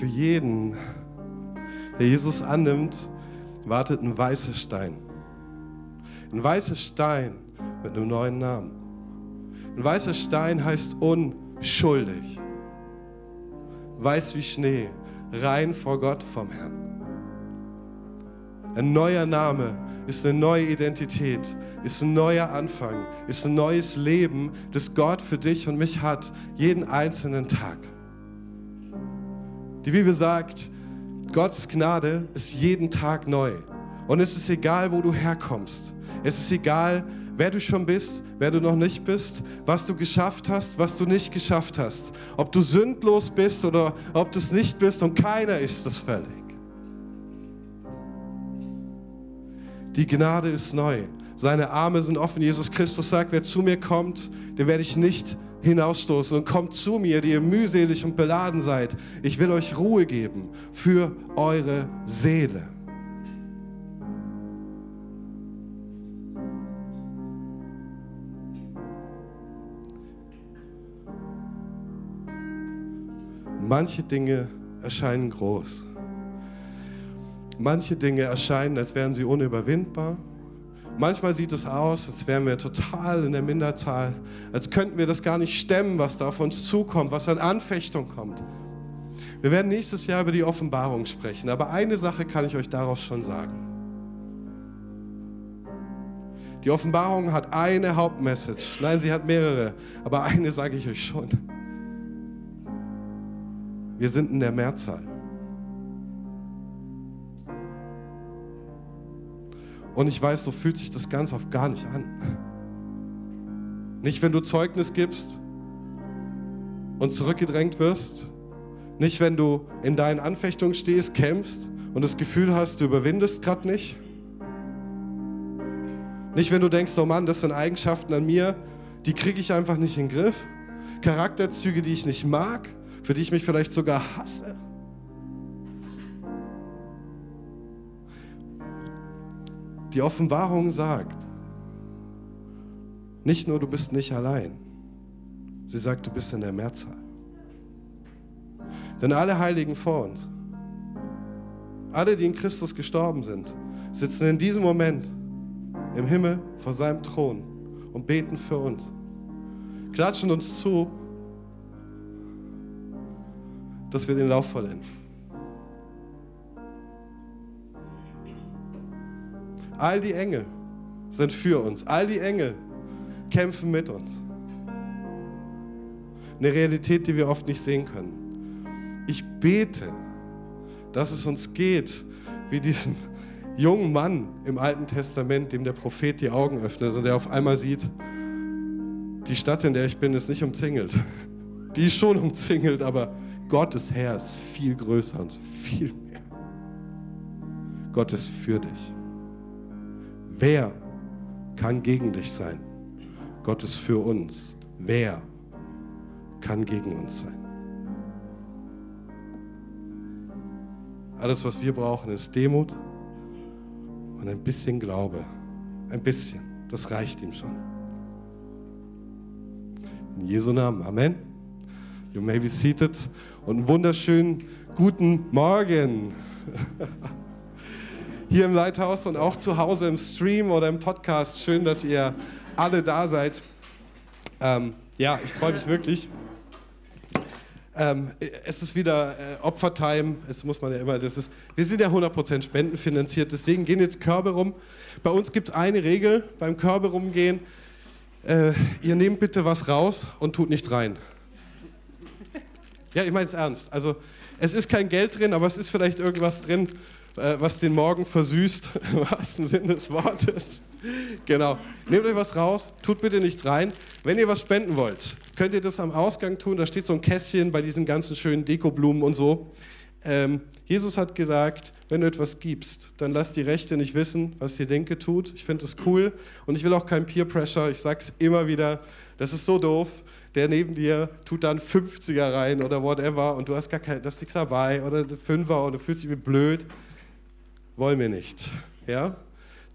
Für jeden, der Jesus annimmt, wartet ein weißer Stein. Ein weißer Stein mit einem neuen Namen. Ein weißer Stein heißt unschuldig. Weiß wie Schnee, rein vor Gott vom Herrn. Ein neuer Name ist eine neue Identität, ist ein neuer Anfang, ist ein neues Leben, das Gott für dich und mich hat, jeden einzelnen Tag. Die Bibel sagt, Gottes Gnade ist jeden Tag neu. Und es ist egal, wo du herkommst. Es ist egal, wer du schon bist, wer du noch nicht bist, was du geschafft hast, was du nicht geschafft hast. Ob du sündlos bist oder ob du es nicht bist und keiner ist es völlig. Die Gnade ist neu. Seine Arme sind offen. Jesus Christus sagt, wer zu mir kommt, den werde ich nicht hinausstoßen. Und kommt zu mir, die ihr mühselig und beladen seid. Ich will euch Ruhe geben für eure Seele. Manche Dinge erscheinen groß. Manche Dinge erscheinen, als wären sie unüberwindbar. Manchmal sieht es aus, als wären wir total in der Minderzahl, als könnten wir das gar nicht stemmen, was da auf uns zukommt, was an Anfechtung kommt. Wir werden nächstes Jahr über die Offenbarung sprechen, aber eine Sache kann ich euch daraus schon sagen. Die Offenbarung hat eine Hauptmessage. Nein, sie hat mehrere, aber eine sage ich euch schon. Wir sind in der Mehrzahl. Und ich weiß, so fühlt sich das ganz oft gar nicht an. Nicht, wenn du Zeugnis gibst und zurückgedrängt wirst. Nicht, wenn du in deinen Anfechtungen stehst, kämpfst und das Gefühl hast, du überwindest gerade nicht. Nicht, wenn du denkst, oh Mann, das sind Eigenschaften an mir, die kriege ich einfach nicht in den Griff. Charakterzüge, die ich nicht mag für die ich mich vielleicht sogar hasse. Die Offenbarung sagt, nicht nur du bist nicht allein, sie sagt, du bist in der Mehrzahl. Denn alle Heiligen vor uns, alle, die in Christus gestorben sind, sitzen in diesem Moment im Himmel vor seinem Thron und beten für uns, klatschen uns zu dass wir den Lauf vollenden. All die Engel sind für uns. All die Engel kämpfen mit uns. Eine Realität, die wir oft nicht sehen können. Ich bete, dass es uns geht wie diesem jungen Mann im Alten Testament, dem der Prophet die Augen öffnet und der auf einmal sieht, die Stadt, in der ich bin, ist nicht umzingelt. Die ist schon umzingelt, aber Gottes Herr ist viel größer und viel mehr. Gott ist für dich. Wer kann gegen dich sein? Gott ist für uns. Wer kann gegen uns sein? Alles, was wir brauchen, ist Demut und ein bisschen Glaube. Ein bisschen. Das reicht ihm schon. In Jesu Namen. Amen. You may be seated und einen wunderschönen guten Morgen. Hier im Lighthouse und auch zu Hause im Stream oder im Podcast. Schön, dass ihr alle da seid. Ähm, ja, ich freue mich wirklich. Ähm, es ist wieder äh, Opfertime, es muss man ja immer, das ist, wir sind ja 100% spendenfinanziert, deswegen gehen jetzt Körbe rum. Bei uns gibt es eine Regel beim Körbe rumgehen, äh, ihr nehmt bitte was raus und tut nichts rein. Ja, ich meine es ernst. Also es ist kein Geld drin, aber es ist vielleicht irgendwas drin, was den Morgen versüßt, im wahrsten Sinne des Wortes. Genau. Nehmt euch was raus, tut bitte nichts rein. Wenn ihr was spenden wollt, könnt ihr das am Ausgang tun. Da steht so ein Kästchen bei diesen ganzen schönen Dekoblumen und so. Ähm, Jesus hat gesagt, wenn du etwas gibst, dann lass die Rechte nicht wissen, was die Linke tut. Ich finde das cool und ich will auch kein Peer Pressure. Ich sage es immer wieder, das ist so doof der neben dir tut dann 50er rein oder whatever und du hast gar kein, das nichts dabei oder Fünfer und du fühlst dich wie blöd. Wollen wir nicht. Ja?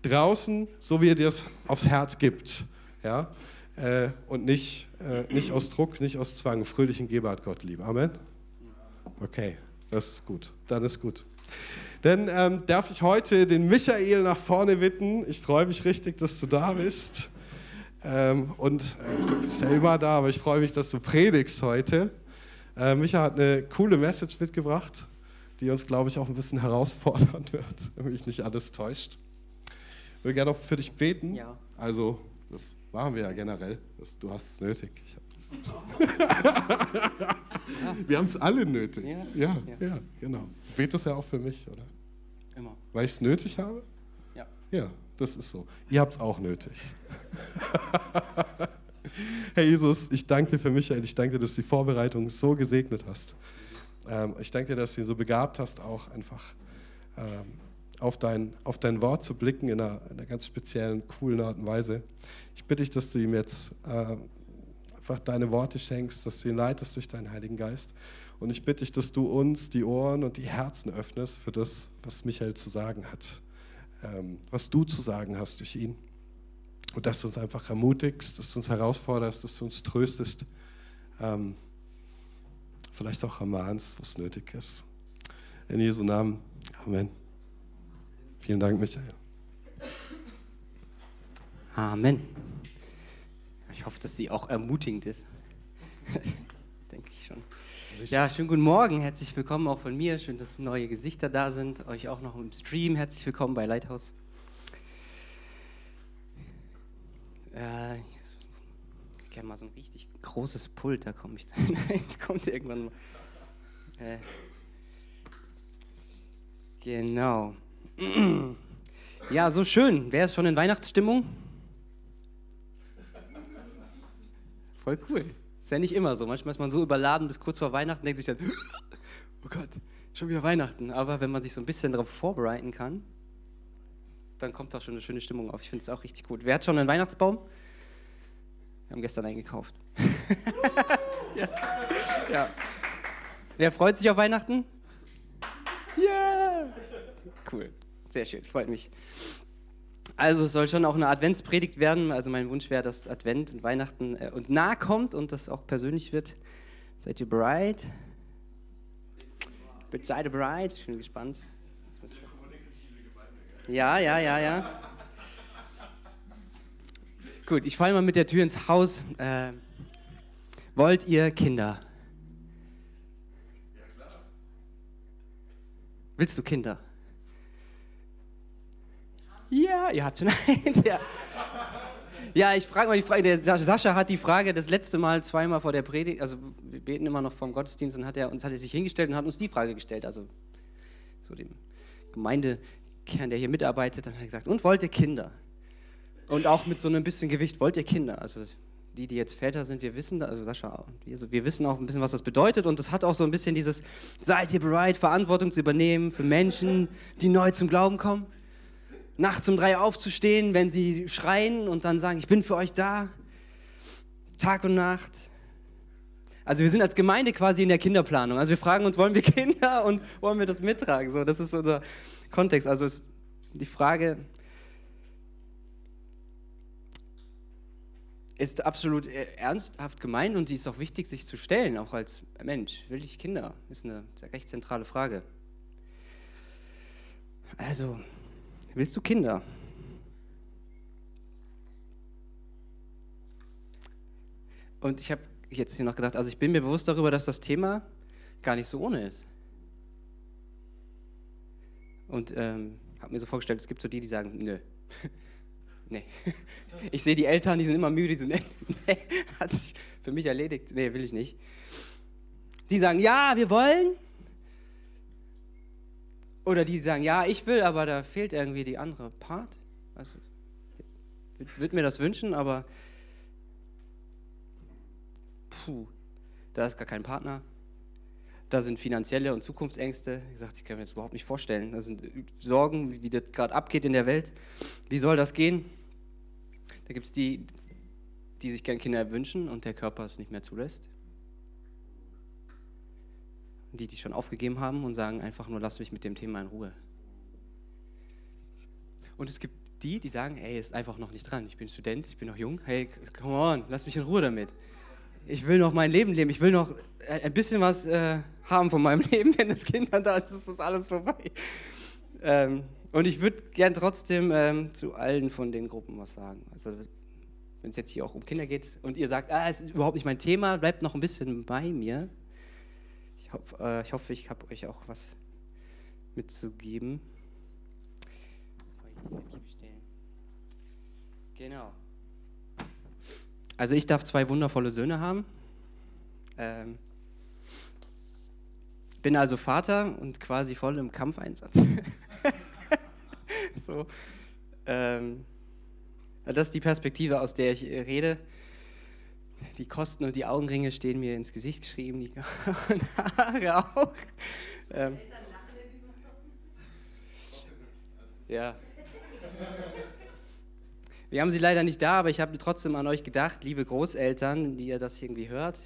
Draußen, so wie er dir es aufs Herz gibt. Ja? Äh, und nicht, äh, nicht aus Druck, nicht aus Zwang. Fröhlichen Geber hat Gott lieb. Amen? Okay. Das ist gut. Dann ist gut. Dann ähm, darf ich heute den Michael nach vorne bitten. Ich freue mich richtig, dass du da bist. Ähm, und äh, du bist ja immer da, aber ich freue mich, dass du predigst heute. Äh, Micha hat eine coole Message mitgebracht, die uns, glaube ich, auch ein bisschen herausfordern wird, wenn mich nicht alles täuscht. Ich will gerne noch für dich beten. Ja. Also, das machen wir ja generell. Das, du hast es nötig. wir haben es alle nötig. Ja. Ja, Ja. ja, genau. Du betest ja auch für mich, oder? Immer. Weil ich es nötig habe? Ja. Ja, das ist so. Ihr habt es auch nötig. Herr Jesus, ich danke dir für Michael. Ich danke dir, dass du die Vorbereitung so gesegnet hast. Ähm, ich danke dir, dass du ihn so begabt hast, auch einfach ähm, auf, dein, auf dein Wort zu blicken in einer, in einer ganz speziellen, coolen Art und Weise. Ich bitte dich, dass du ihm jetzt äh, einfach deine Worte schenkst, dass du ihn leitest durch deinen Heiligen Geist. Und ich bitte dich, dass du uns die Ohren und die Herzen öffnest für das, was Michael zu sagen hat, ähm, was du zu sagen hast durch ihn. Und dass du uns einfach ermutigst, dass du uns herausforderst, dass du uns tröstest, ähm, vielleicht auch ermahnst, was nötig ist. In Jesu Namen. Amen. Vielen Dank, Michael. Amen. Ich hoffe, dass sie auch ermutigend ist. Denke ich schon. Ja, schönen guten Morgen, herzlich willkommen auch von mir. Schön, dass neue Gesichter da sind. Euch auch noch im Stream. Herzlich willkommen bei Lighthouse. Äh, gerne mal so ein richtig großes Pult, da komme ich dann. kommt irgendwann mal. Äh, genau. Ja, so schön. Wer ist schon in Weihnachtsstimmung? Voll cool. Ist ja nicht immer so. Manchmal ist man so überladen bis kurz vor Weihnachten, denkt sich dann, oh Gott, schon wieder Weihnachten. Aber wenn man sich so ein bisschen darauf vorbereiten kann, dann kommt auch schon eine schöne Stimmung auf. Ich finde es auch richtig gut. Wer hat schon einen Weihnachtsbaum? Wir haben gestern eingekauft. ja. ja. Wer freut sich auf Weihnachten? Ja! Cool. Sehr schön, freut mich. Also es soll schon auch eine Adventspredigt werden. Also mein Wunsch wäre, dass Advent und Weihnachten äh, uns nahe kommt und das auch persönlich wird. Seid ihr bereit? Seid ihr bereit? Ich bin gespannt. Ja, ja, ja, ja. Gut, ich falle mal mit der Tür ins Haus. Äh, wollt ihr Kinder? Willst du Kinder? Ja, ihr habt schon eins. Ja, ja ich frage mal die Frage. Der Sascha hat die Frage das letzte Mal zweimal vor der Predigt, also wir beten immer noch vom Gottesdienst, und hat er uns hat er sich hingestellt und hat uns die Frage gestellt, also so dem Gemeindekern, der hier mitarbeitet, dann hat er gesagt, und wollt ihr Kinder? Und auch mit so einem bisschen Gewicht, wollt ihr Kinder? Also die, die jetzt Väter sind, wir wissen, also Sascha und wir, wir wissen auch ein bisschen, was das bedeutet. Und das hat auch so ein bisschen dieses, seid ihr bereit, Verantwortung zu übernehmen für Menschen, die neu zum Glauben kommen? nachts um drei aufzustehen, wenn sie schreien und dann sagen, ich bin für euch da, Tag und Nacht. Also wir sind als Gemeinde quasi in der Kinderplanung. Also wir fragen uns, wollen wir Kinder und wollen wir das mittragen? So, das ist unser Kontext. Also die Frage ist absolut ernsthaft gemeint und die ist auch wichtig, sich zu stellen, auch als Mensch. Will ich Kinder? Ist eine recht zentrale Frage. Also, Willst du Kinder? Und ich habe jetzt hier noch gedacht, also ich bin mir bewusst darüber, dass das Thema gar nicht so ohne ist. Und ähm, habe mir so vorgestellt, es gibt so die, die sagen, nö. nee. Ich sehe die Eltern, die sind immer müde, die sind, nee, hat sich für mich erledigt. Nee, will ich nicht. Die sagen, ja, wir wollen. Oder die sagen, ja, ich will, aber da fehlt irgendwie die andere Part. Also, würde mir das wünschen, aber puh, da ist gar kein Partner. Da sind finanzielle und Zukunftsängste. Ich sage, ich kann mir das überhaupt nicht vorstellen. Da sind Sorgen, wie das gerade abgeht in der Welt. Wie soll das gehen? Da gibt es die, die sich gern Kinder wünschen und der Körper es nicht mehr zulässt die, die schon aufgegeben haben und sagen einfach nur, lass mich mit dem Thema in Ruhe. Und es gibt die, die sagen, hey, ist einfach noch nicht dran. Ich bin Student, ich bin noch jung. Hey, come on, lass mich in Ruhe damit. ich will noch mein Leben leben, ich will noch äh, ein bisschen was äh, haben von meinem Leben. Wenn das Kind dann da ist, ist das alles vorbei. Ähm, und ich würde gern trotzdem ähm, zu allen von den Gruppen was sagen. Also wenn es jetzt hier auch um Kinder geht und ihr sagt, ah, es ist überhaupt nicht mein Thema, bleibt noch ein bisschen bei mir. Ich, hoff, äh, ich hoffe, ich habe euch auch was mitzugeben. Genau. Also ich darf zwei wundervolle Söhne haben. Ähm, bin also Vater und quasi voll im Kampfeinsatz. so. Ähm, das ist die Perspektive, aus der ich rede. Die Kosten und die Augenringe stehen mir ins Gesicht geschrieben, die Haare auch. Ähm, ja. Wir haben sie leider nicht da, aber ich habe trotzdem an euch gedacht, liebe Großeltern, die ihr das irgendwie hört.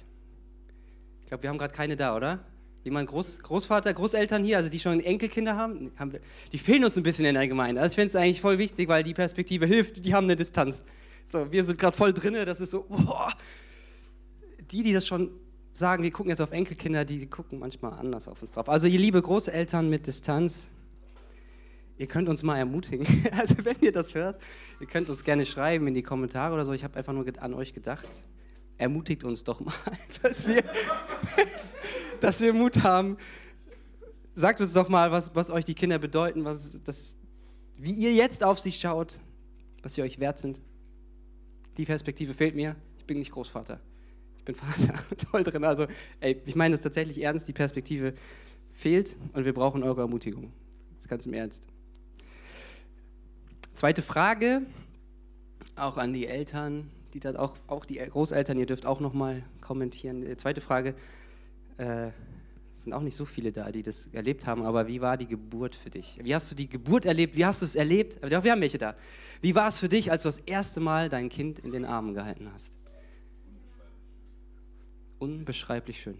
Ich glaube, wir haben gerade keine da, oder? Jemand Groß, Großvater, Großeltern hier, also die schon Enkelkinder haben, haben wir, die fehlen uns ein bisschen in der Gemeinde. Also ich finde es eigentlich voll wichtig, weil die Perspektive hilft, die haben eine Distanz. So, wir sind gerade voll drinne, das ist so, boah. Die, die das schon sagen, wir gucken jetzt auf Enkelkinder, die gucken manchmal anders auf uns drauf. Also ihr liebe Großeltern mit Distanz, ihr könnt uns mal ermutigen. Also wenn ihr das hört, ihr könnt uns gerne schreiben in die Kommentare oder so. Ich habe einfach nur an euch gedacht. Ermutigt uns doch mal, dass wir, dass wir Mut haben. Sagt uns doch mal, was, was euch die Kinder bedeuten, was das, wie ihr jetzt auf sie schaut, was sie euch wert sind. Die Perspektive fehlt mir. Ich bin nicht Großvater. Ich bin Vater. Toll drin. Also, ey, ich meine das tatsächlich ernst. Die Perspektive fehlt und wir brauchen eure Ermutigung. Das ist ganz im Ernst. Zweite Frage, auch an die Eltern, die dann auch, auch die Großeltern, ihr dürft auch nochmal kommentieren. Die zweite Frage, äh, sind auch nicht so viele da, die das erlebt haben, aber wie war die Geburt für dich? Wie hast du die Geburt erlebt? Wie hast du es erlebt? Wir haben welche da. Wie war es für dich, als du das erste Mal dein Kind in den Armen gehalten hast? Unbeschreiblich schön.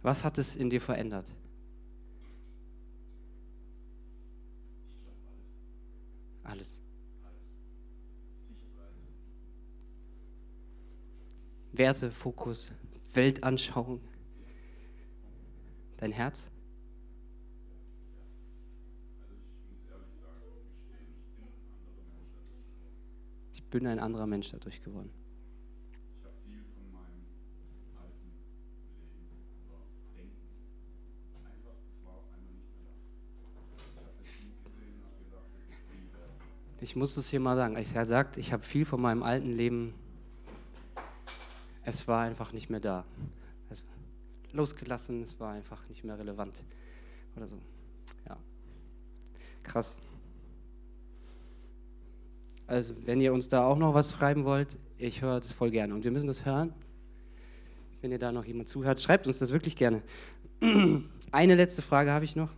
Was hat es in dir verändert? Alles. Werte, Fokus, Weltanschauung. Dein Herz? Ich bin ein anderer Mensch dadurch geworden. Ich muss es hier mal sagen. Habe gesagt, ich habe viel von meinem alten Leben, es war einfach nicht mehr da. Es losgelassen, es war einfach nicht mehr relevant. Oder so. Ja. Krass. Also, wenn ihr uns da auch noch was schreiben wollt, ich höre das voll gerne. Und wir müssen das hören. Wenn ihr da noch jemand zuhört, schreibt uns das wirklich gerne. Eine letzte Frage habe ich noch.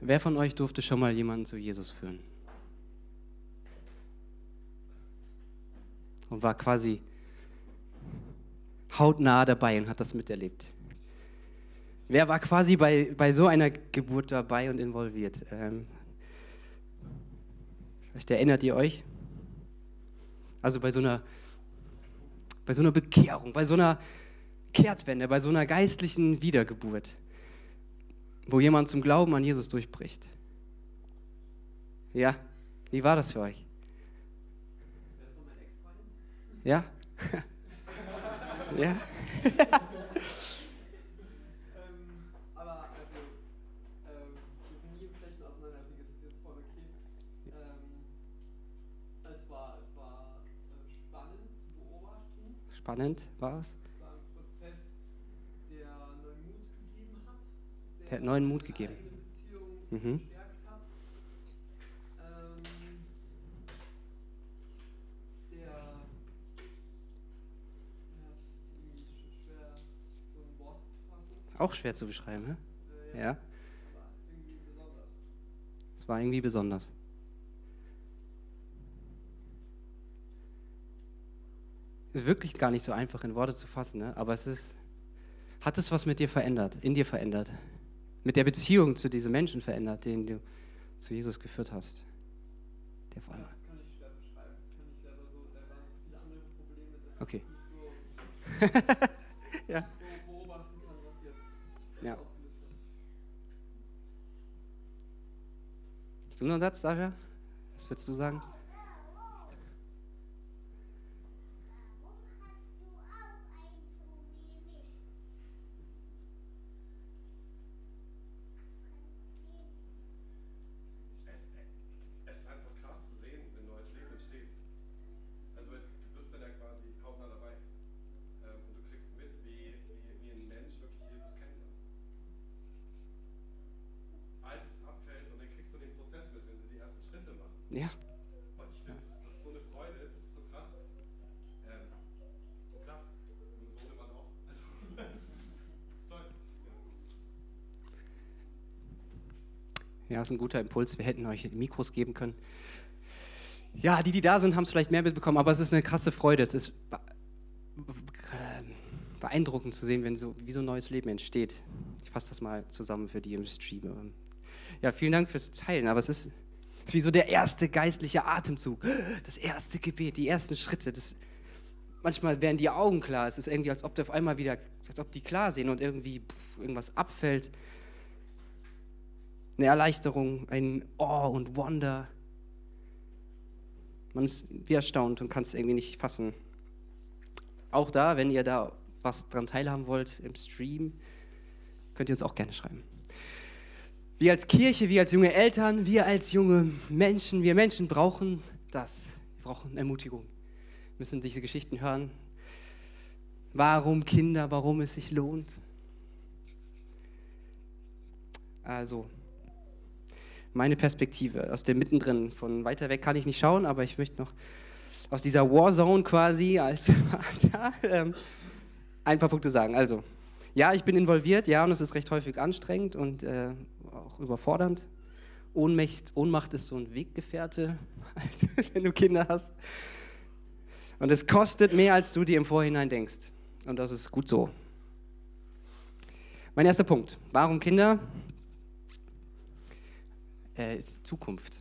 Wer von euch durfte schon mal jemanden zu Jesus führen? Und war quasi hautnah dabei und hat das miterlebt. Wer war quasi bei, bei so einer Geburt dabei und involviert? Ähm, vielleicht erinnert ihr euch? Also bei so einer, bei so einer Bekehrung, bei so einer Kehrtwende, bei so einer geistlichen Wiedergeburt wo jemand zum Glauben an Jesus durchbricht. Ja, wie war das für euch? Ja? ja? Spannend war es? Der hat neuen Mut gegeben. Mhm. Auch schwer zu beschreiben, ne? Ja. Es war irgendwie besonders. Ist wirklich gar nicht so einfach in Worte zu fassen, ne? aber es ist, hat es was mit dir verändert, in dir verändert? Mit der Beziehung zu diesem Menschen verändert, den du zu Jesus geführt hast. Der vor allem. Das kann ich schwer beschreiben. Das kann ich selber so. Da waren so viele andere Probleme, dass Okay. ich nicht so Ja. Ja. Hast du noch einen Satz, Sascha? Was würdest du sagen? Es ist einfach krass zu sehen, wenn neues Leben entsteht. Also wenn- du bist dann ja quasi hautnah dabei. Ähm, und du kriegst mit, wie, wie, wie ein Mensch wirklich Jesus kennenlernt. Altes abfällt und dann kriegst du den Prozess mit, wenn sie die ersten Schritte machen. Ja. Und ich finde, das, das ist so eine Freude, das ist so krass. Ähm, klar, und so man auch. Also, das ist, das ist toll. Ja. Ja, ist ein guter Impuls. Wir hätten euch Mikros geben können. Ja, die, die da sind, haben es vielleicht mehr mitbekommen, aber es ist eine krasse Freude. Es ist be- beeindruckend zu sehen, wenn so, wie so ein neues Leben entsteht. Ich fasse das mal zusammen für die im Stream. Ja, vielen Dank fürs Teilen, aber es ist, es ist wie so der erste geistliche Atemzug, das erste Gebet, die ersten Schritte. Das, manchmal werden die Augen klar. Es ist irgendwie, als ob die auf einmal wieder, als ob die klar sehen und irgendwie pff, irgendwas abfällt eine Erleichterung, ein Awe und Wonder. Man ist wie erstaunt und kann es irgendwie nicht fassen. Auch da, wenn ihr da was dran teilhaben wollt im Stream, könnt ihr uns auch gerne schreiben. Wir als Kirche, wir als junge Eltern, wir als junge Menschen, wir Menschen brauchen das. Wir brauchen Ermutigung. Wir müssen diese Geschichten hören. Warum Kinder, warum es sich lohnt. Also, meine Perspektive aus dem Mittendrin. Von weiter weg kann ich nicht schauen, aber ich möchte noch aus dieser Warzone quasi als ähm, ein paar Punkte sagen. Also, ja, ich bin involviert, ja, und es ist recht häufig anstrengend und äh, auch überfordernd. Ohnmacht, Ohnmacht ist so ein Weggefährte, wenn du Kinder hast. Und es kostet mehr, als du dir im Vorhinein denkst. Und das ist gut so. Mein erster Punkt. Warum Kinder? Äh, ist Zukunft.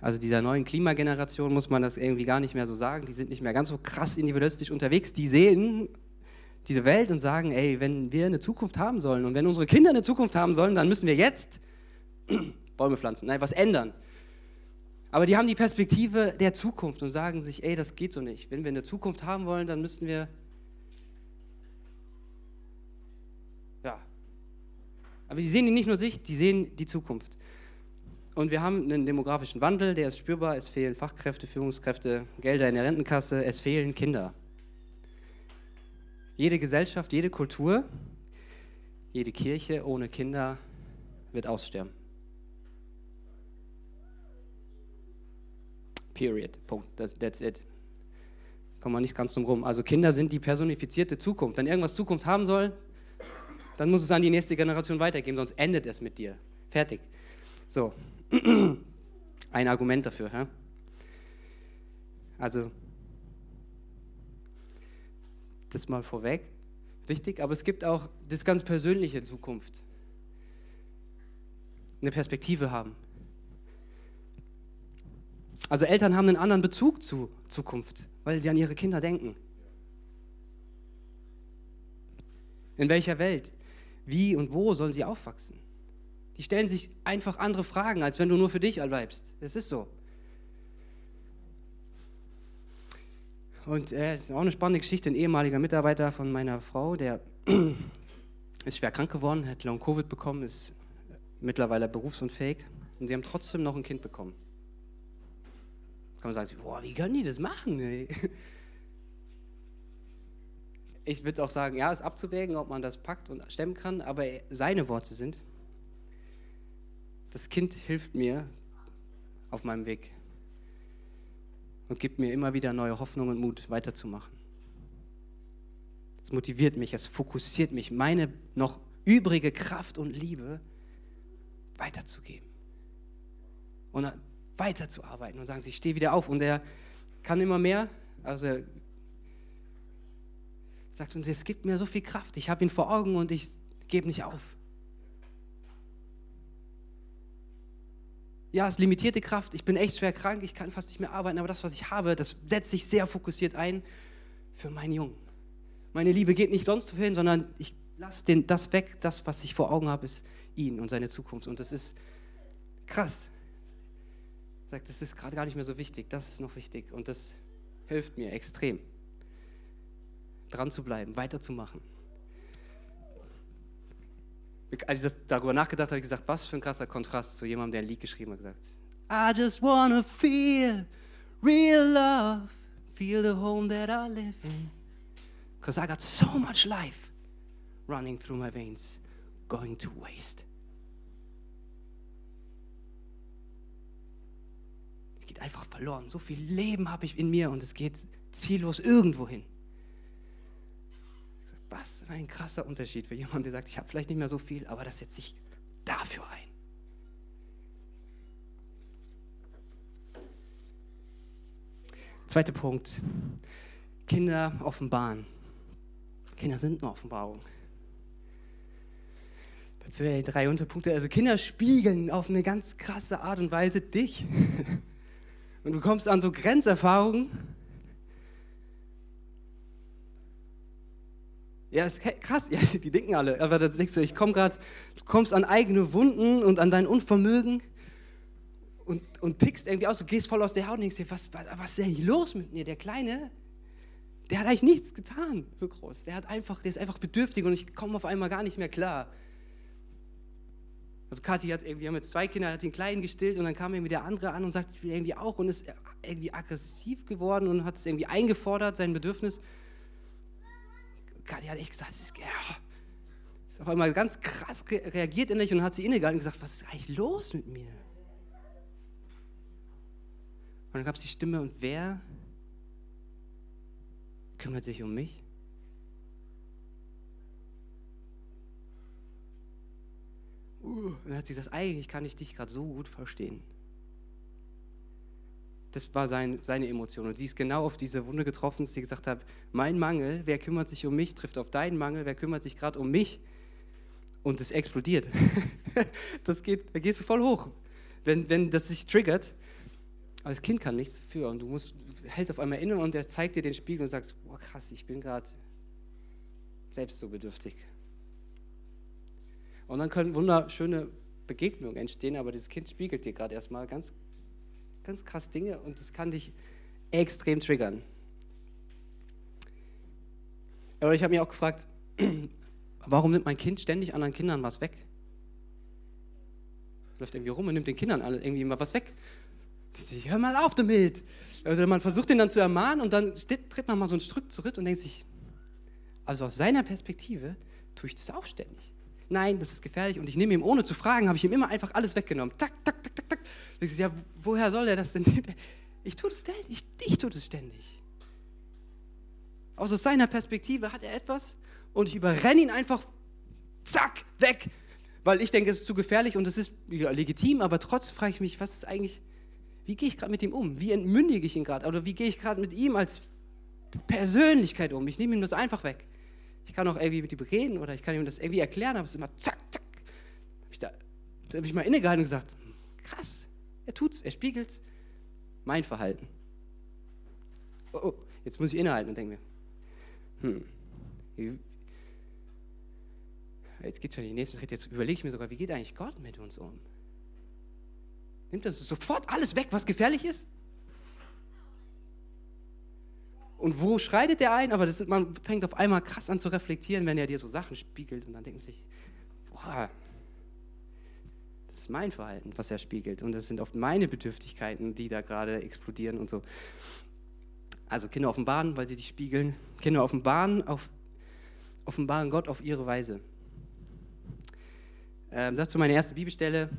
Also dieser neuen Klimageneration muss man das irgendwie gar nicht mehr so sagen. Die sind nicht mehr ganz so krass individualistisch unterwegs. Die sehen diese Welt und sagen, ey, wenn wir eine Zukunft haben sollen und wenn unsere Kinder eine Zukunft haben sollen, dann müssen wir jetzt Bäume pflanzen, nein, was ändern. Aber die haben die Perspektive der Zukunft und sagen sich, ey, das geht so nicht. Wenn wir eine Zukunft haben wollen, dann müssen wir ja, aber die sehen nicht nur sich, die sehen die Zukunft. Und wir haben einen demografischen Wandel, der ist spürbar. Es fehlen Fachkräfte, Führungskräfte, Gelder in der Rentenkasse, es fehlen Kinder. Jede Gesellschaft, jede Kultur, jede Kirche ohne Kinder wird aussterben. Period. Punkt. Das, that's it. Kommen wir nicht ganz drum rum. Also Kinder sind die personifizierte Zukunft. Wenn irgendwas Zukunft haben soll, dann muss es an die nächste Generation weitergeben, sonst endet es mit dir. Fertig. So, ein Argument dafür. Hä? Also, das mal vorweg, wichtig, aber es gibt auch das ganz persönliche Zukunft. Eine Perspektive haben. Also Eltern haben einen anderen Bezug zu Zukunft, weil sie an ihre Kinder denken. In welcher Welt? Wie und wo sollen sie aufwachsen? Die stellen sich einfach andere Fragen, als wenn du nur für dich bleibst. Es ist so. Und äh, es ist auch eine spannende Geschichte. Ein ehemaliger Mitarbeiter von meiner Frau, der ist schwer krank geworden, hat Long-Covid bekommen, ist mittlerweile berufsunfähig. Und sie haben trotzdem noch ein Kind bekommen. Kann man sagen, boah, wie können die das machen? Ich würde auch sagen, ja, ist abzuwägen, ob man das packt und stemmen kann, aber seine Worte sind, das Kind hilft mir auf meinem Weg und gibt mir immer wieder neue Hoffnung und Mut, weiterzumachen. Es motiviert mich, es fokussiert mich, meine noch übrige Kraft und Liebe weiterzugeben und weiterzuarbeiten und sagen, ich stehe wieder auf und er kann immer mehr, also sagt uns, es gibt mir so viel Kraft, ich habe ihn vor Augen und ich gebe nicht auf. ja, es ist limitierte Kraft, ich bin echt schwer krank, ich kann fast nicht mehr arbeiten, aber das, was ich habe, das setze ich sehr fokussiert ein für meinen Jungen. Meine Liebe geht nicht sonst wohin, sondern ich lasse das weg, das, was ich vor Augen habe, ist ihn und seine Zukunft. Und das ist krass. Sagt, das ist gerade gar nicht mehr so wichtig, das ist noch wichtig. Und das hilft mir extrem, dran zu bleiben, weiterzumachen. Als ich das darüber nachgedacht habe, habe ich gesagt, was für ein krasser Kontrast zu jemandem, der ein Lied geschrieben hat, gesagt, I just wanna feel real love, feel the home that I live in. Because I got so much life running through my veins, going to waste. Es geht einfach verloren. So viel Leben habe ich in mir und es geht ziellos irgendwo hin. Was ein krasser Unterschied für jemanden, der sagt, ich habe vielleicht nicht mehr so viel, aber das setze ich dafür ein. Zweiter Punkt. Kinder offenbaren. Kinder sind eine Offenbarung. Dazu die drei Unterpunkte. Also Kinder spiegeln auf eine ganz krasse Art und Weise dich. Und du kommst an so Grenzerfahrungen. Ja, ist krass. Ja, die denken alle. Aber das denkst du, ich komme gerade, du kommst an eigene Wunden und an dein Unvermögen und, und tickst irgendwie aus. Du gehst voll aus der Haut und denkst dir, was, was, was ist denn hier los mit mir? Der Kleine, der hat eigentlich nichts getan, so groß. Der, hat einfach, der ist einfach bedürftig und ich komme auf einmal gar nicht mehr klar. Also Kathi hat irgendwie, wir haben jetzt zwei Kinder, hat den Kleinen gestillt und dann kam irgendwie der andere an und sagt, ich will irgendwie auch und ist irgendwie aggressiv geworden und hat es irgendwie eingefordert, sein Bedürfnis. Kathi hat echt gesagt, ist, ja, ist auf einmal ganz krass reagiert innerlich und hat sie innegehalten und gesagt, was ist eigentlich los mit mir? Und dann gab es die Stimme, und wer kümmert sich um mich? Uh, und dann hat sie gesagt, eigentlich kann ich dich gerade so gut verstehen. Das war sein, seine Emotion. Und sie ist genau auf diese Wunde getroffen, dass sie gesagt hat, mein Mangel, wer kümmert sich um mich, trifft auf deinen Mangel, wer kümmert sich gerade um mich? Und es explodiert. das geht, da gehst du voll hoch. Wenn, wenn das sich triggert, das Kind kann nichts dafür und du musst, hältst auf einmal inne und er zeigt dir den Spiegel und sagst, boah krass, ich bin gerade selbst so bedürftig. Und dann können wunderschöne Begegnungen entstehen, aber das Kind spiegelt dir gerade erstmal ganz, ganz krass Dinge und das kann dich extrem triggern. Aber ich habe mich auch gefragt, warum nimmt mein Kind ständig anderen Kindern was weg? Läuft irgendwie rum und nimmt den Kindern alle irgendwie mal was weg. Die sich, hör mal auf damit. Also man versucht ihn dann zu ermahnen und dann tritt man mal so ein Stück zurück und denkt sich, also aus seiner Perspektive tue ich das auch ständig. Nein, das ist gefährlich und ich nehme ihm ohne zu fragen, habe ich ihm immer einfach alles weggenommen. Tak, tak, tak, tak, tak. Ich sage, ja, woher soll er das denn? Ich tue das ständig. Ich, ich tue das ständig. Aus seiner Perspektive hat er etwas und ich überrenne ihn einfach, zack, weg. Weil ich denke, es ist zu gefährlich und es ist ja, legitim, aber trotzdem frage ich mich, was ist eigentlich, wie gehe ich gerade mit ihm um? Wie entmündige ich ihn gerade? Oder wie gehe ich gerade mit ihm als Persönlichkeit um? Ich nehme ihm das einfach weg. Ich kann auch irgendwie mit ihm reden oder ich kann ihm das irgendwie erklären, aber es ist immer zack, zack. Hab ich da, da habe ich mal innegehalten und gesagt, krass, er tut's, er spiegelt's. Mein Verhalten. Oh, oh, jetzt muss ich innehalten und denke mir, hm, jetzt geht schon den nächsten Schritt, jetzt überlege ich mir sogar, wie geht eigentlich Gott mit uns um? Nimmt uns sofort alles weg, was gefährlich ist? Und wo schreitet er ein? Aber das, man fängt auf einmal krass an zu reflektieren, wenn er dir so Sachen spiegelt. Und dann denkt man sich, boah, das ist mein Verhalten, was er spiegelt. Und das sind oft meine Bedürftigkeiten, die da gerade explodieren und so. Also Kinder offenbaren, weil sie dich spiegeln. Kinder offenbaren, auf, offenbaren Gott auf ihre Weise. Ähm, dazu meine erste Bibelstelle,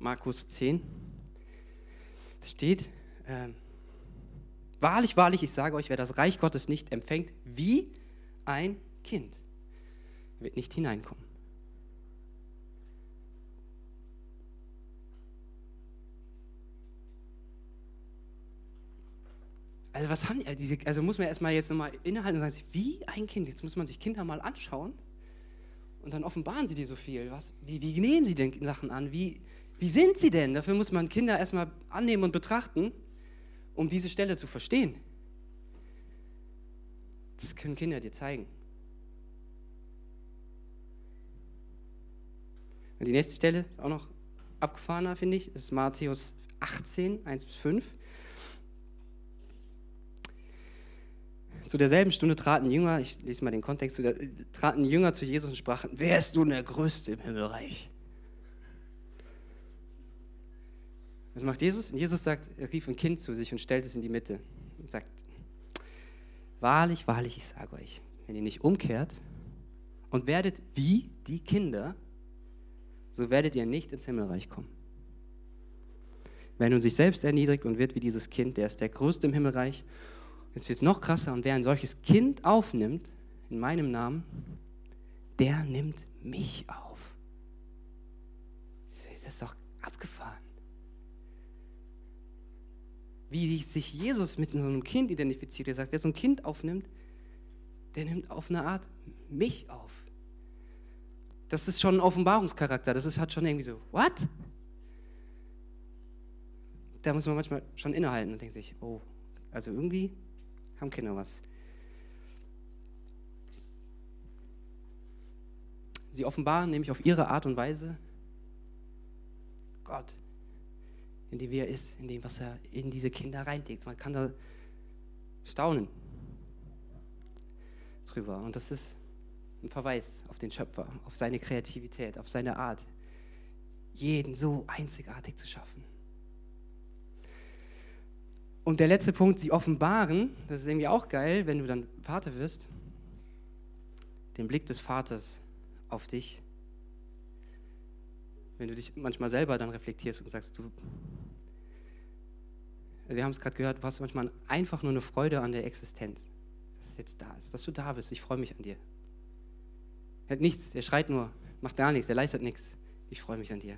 Markus 10. Da steht, ähm, Wahrlich, wahrlich, ich sage euch, wer das Reich Gottes nicht empfängt, wie ein Kind, wird nicht hineinkommen. Also was haben die, also muss man erstmal jetzt nochmal innehalten und sagen, wie ein Kind, jetzt muss man sich Kinder mal anschauen und dann offenbaren sie dir so viel. Was, wie, wie nehmen sie denn Sachen an? Wie, Wie sind sie denn? Dafür muss man Kinder erstmal annehmen und betrachten, um diese Stelle zu verstehen. Das können Kinder dir zeigen. Und die nächste Stelle auch noch abgefahrener, finde ich, ist Matthäus 18, 1 bis 5. Zu derselben Stunde traten Jünger, ich lese mal den Kontext, traten Jünger zu Jesus und sprachen, wer ist nun der Größte im Himmelreich? Was macht Jesus? Und Jesus sagt, er rief ein Kind zu sich und stellt es in die Mitte und sagt, wahrlich, wahrlich, ich sage euch, wenn ihr nicht umkehrt und werdet wie die Kinder, so werdet ihr nicht ins Himmelreich kommen. Wer nun sich selbst erniedrigt und wird wie dieses Kind, der ist der Größte im Himmelreich. Jetzt wird es noch krasser. Und wer ein solches Kind aufnimmt, in meinem Namen, der nimmt mich auf. Das ist doch abgefahren. Wie sich Jesus mit so einem Kind identifiziert. Er sagt, wer so ein Kind aufnimmt, der nimmt auf eine Art mich auf das ist schon ein Offenbarungscharakter. Das ist, hat schon irgendwie so, what? Da muss man manchmal schon innehalten und denkt sich, oh, also irgendwie haben Kinder was. Sie offenbaren nämlich auf ihre Art und Weise Gott, in dem er ist, in dem, was er in diese Kinder reinlegt. Man kann da staunen drüber. Und das ist ein Verweis auf den Schöpfer, auf seine Kreativität, auf seine Art, jeden so einzigartig zu schaffen. Und der letzte Punkt, sie offenbaren, das ist irgendwie auch geil, wenn du dann Vater wirst, den Blick des Vaters auf dich. Wenn du dich manchmal selber dann reflektierst und sagst, du, wir haben es gerade gehört, du hast manchmal einfach nur eine Freude an der Existenz, dass es jetzt da ist, dass du da bist. Ich freue mich an dir. Er hat nichts, er schreit nur, macht gar nichts, er leistet nichts. Ich freue mich an dir.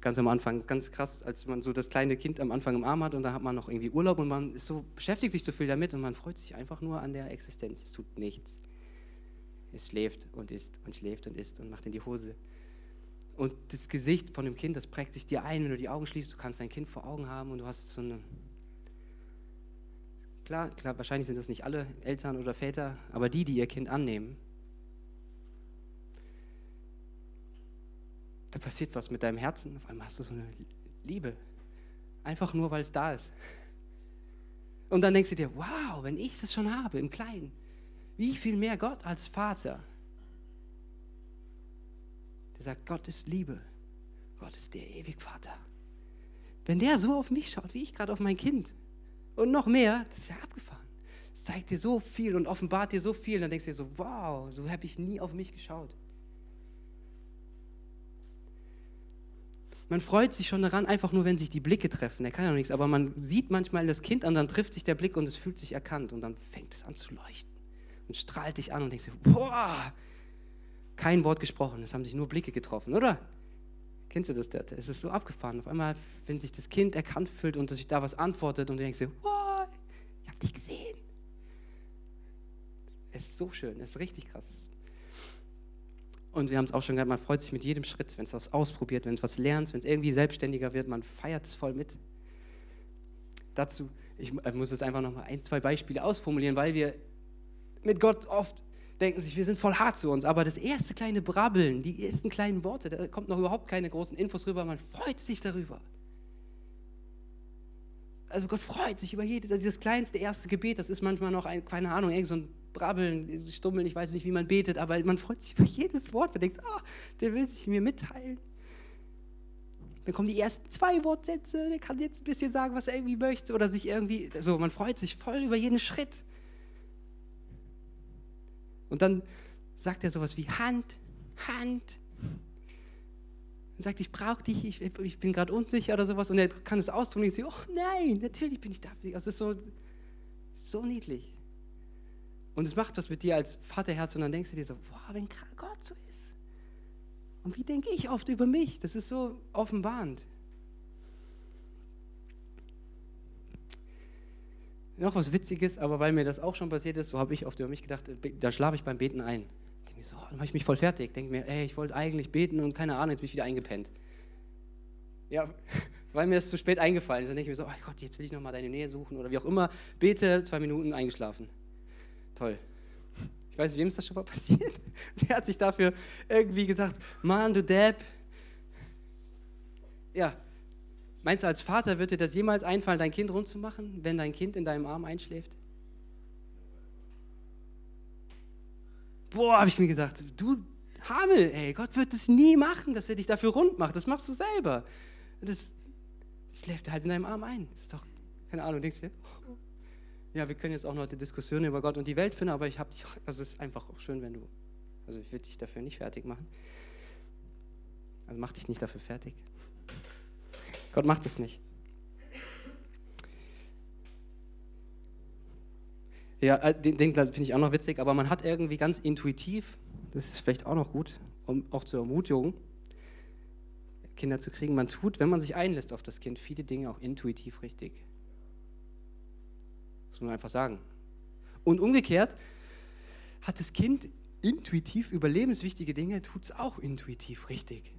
Ganz am Anfang, ganz krass, als man so das kleine Kind am Anfang im Arm hat und da hat man noch irgendwie Urlaub und man ist so, beschäftigt sich so viel damit und man freut sich einfach nur an der Existenz. Es tut nichts. Es schläft und isst und schläft und isst und macht in die Hose. Und das Gesicht von dem Kind, das prägt sich dir ein, wenn du die Augen schließt. Du kannst dein Kind vor Augen haben und du hast so eine Klar, klar, wahrscheinlich sind das nicht alle Eltern oder Väter, aber die, die ihr Kind annehmen, da passiert was mit deinem Herzen. Auf einmal hast du so eine Liebe. Einfach nur, weil es da ist. Und dann denkst du dir, wow, wenn ich es schon habe im Kleinen, wie viel mehr Gott als Vater. Der sagt, Gott ist Liebe. Gott ist der ewig Vater. Wenn der so auf mich schaut, wie ich gerade auf mein Kind, und noch mehr, das ist ja abgefahren. Es zeigt dir so viel und offenbart dir so viel. Und dann denkst du dir so, wow, so habe ich nie auf mich geschaut. Man freut sich schon daran, einfach nur, wenn sich die Blicke treffen. Er kann ja noch nichts, aber man sieht manchmal das Kind und dann trifft sich der Blick und es fühlt sich erkannt. Und dann fängt es an zu leuchten und strahlt dich an und denkst dir, boah, kein Wort gesprochen, es haben sich nur Blicke getroffen, oder? Kennst du das? Es ist so abgefahren. Auf einmal, wenn sich das Kind erkannt fühlt und sich da was antwortet und du denkst dir, oh, ich habe dich gesehen. Es ist so schön, es ist richtig krass. Und wir haben es auch schon gehabt, man freut sich mit jedem Schritt, wenn es was ausprobiert, wenn es was lernt, wenn es irgendwie selbstständiger wird, man feiert es voll mit. Dazu, ich muss jetzt einfach nochmal ein, zwei Beispiele ausformulieren, weil wir mit Gott oft denken sich, wir sind voll hart zu uns. Aber das erste kleine Brabbeln, die ersten kleinen Worte, da kommt noch überhaupt keine großen Infos rüber, man freut sich darüber. Also Gott freut sich über jedes, also dieses kleinste erste Gebet, das ist manchmal noch ein, keine Ahnung, irgend so ein Brabbeln, Stummeln, ich weiß nicht, wie man betet, aber man freut sich über jedes Wort. Man denkt, ah, der will sich mir mitteilen. Dann kommen die ersten zwei Wortsätze, der kann jetzt ein bisschen sagen, was er irgendwie möchte oder sich irgendwie, so, man freut sich voll über jeden Schritt. Und dann sagt er sowas wie Hand, Hand. Und sagt, ich brauche dich, ich, ich bin gerade unsicher oder sowas. Und er kann es ausdrücken und ich sage, oh nein, natürlich bin ich da. Das ist so, so niedlich. Und es macht was mit dir als Vaterherz und dann denkst du dir so, wow, wenn Gott so ist. Und wie denke ich oft über mich? Das ist so offenbarend. Noch was Witziges, aber weil mir das auch schon passiert ist, so habe ich oft über mich gedacht, da schlafe ich beim Beten ein. denke so, dann mache ich mich voll fertig. Denke mir, ey, ich wollte eigentlich beten und keine Ahnung, jetzt bin ich wieder eingepennt. Ja, weil mir das zu spät eingefallen ist. Dann denke ich mir so, oh Gott, jetzt will ich nochmal deine Nähe suchen oder wie auch immer. Bete, zwei Minuten, eingeschlafen. Toll. Ich weiß nicht, wem ist das schon mal passiert? Wer hat sich dafür irgendwie gesagt, Mann, du Depp. Ja, meinst du, als Vater wird dir das jemals einfallen, dein Kind rund zu machen, wenn dein Kind in deinem Arm einschläft? Boah, habe ich mir gedacht, du Hamel, ey, Gott wird es nie machen, dass er dich dafür rund macht. Das machst du selber. Das, schläft halt in deinem Arm ein. Das ist doch, keine Ahnung, denkst du, ja, wir können jetzt auch noch die Diskussion über Gott und die Welt finden, aber ich habe dich, also es ist einfach auch schön, wenn du, also ich will dich dafür nicht fertig machen. Also mach dich nicht dafür fertig. Gott macht es nicht. Ja, äh, den, den finde ich auch noch witzig, aber man hat irgendwie ganz intuitiv, das ist vielleicht auch noch gut, um auch zur Ermutigung, Kinder zu kriegen, man tut, wenn man sich einlässt auf das Kind, viele Dinge auch intuitiv richtig. Das muss man einfach sagen. Und umgekehrt hat das Kind intuitiv überlebenswichtige Dinge, tut es auch intuitiv richtig.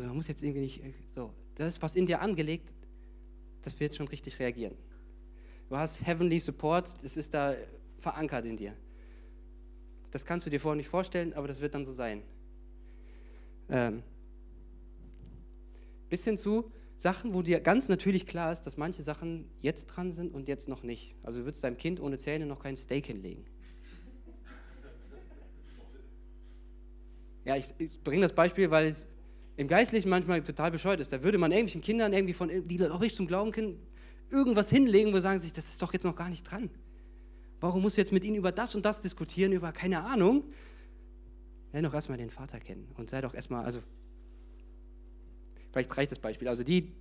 Also man muss jetzt irgendwie nicht äh, so, das was in dir angelegt, das wird schon richtig reagieren. Du hast Heavenly Support, das ist da verankert in dir. Das kannst du dir vorher nicht vorstellen, aber das wird dann so sein. Ähm, bis hin zu Sachen, wo dir ganz natürlich klar ist, dass manche Sachen jetzt dran sind und jetzt noch nicht. Also du würdest deinem Kind ohne Zähne noch kein Steak hinlegen. Ja, ich, ich bringe das Beispiel, weil es im Geistlichen manchmal total bescheuert ist. Da würde man irgendwelchen Kindern irgendwie von, die auch nicht zum Glauben können, irgendwas hinlegen, wo sie sagen sich, das ist doch jetzt noch gar nicht dran. Warum muss du jetzt mit ihnen über das und das diskutieren, über keine Ahnung? Lern doch erstmal den Vater kennen und sei doch erstmal, also, vielleicht reicht das Beispiel. Also, die,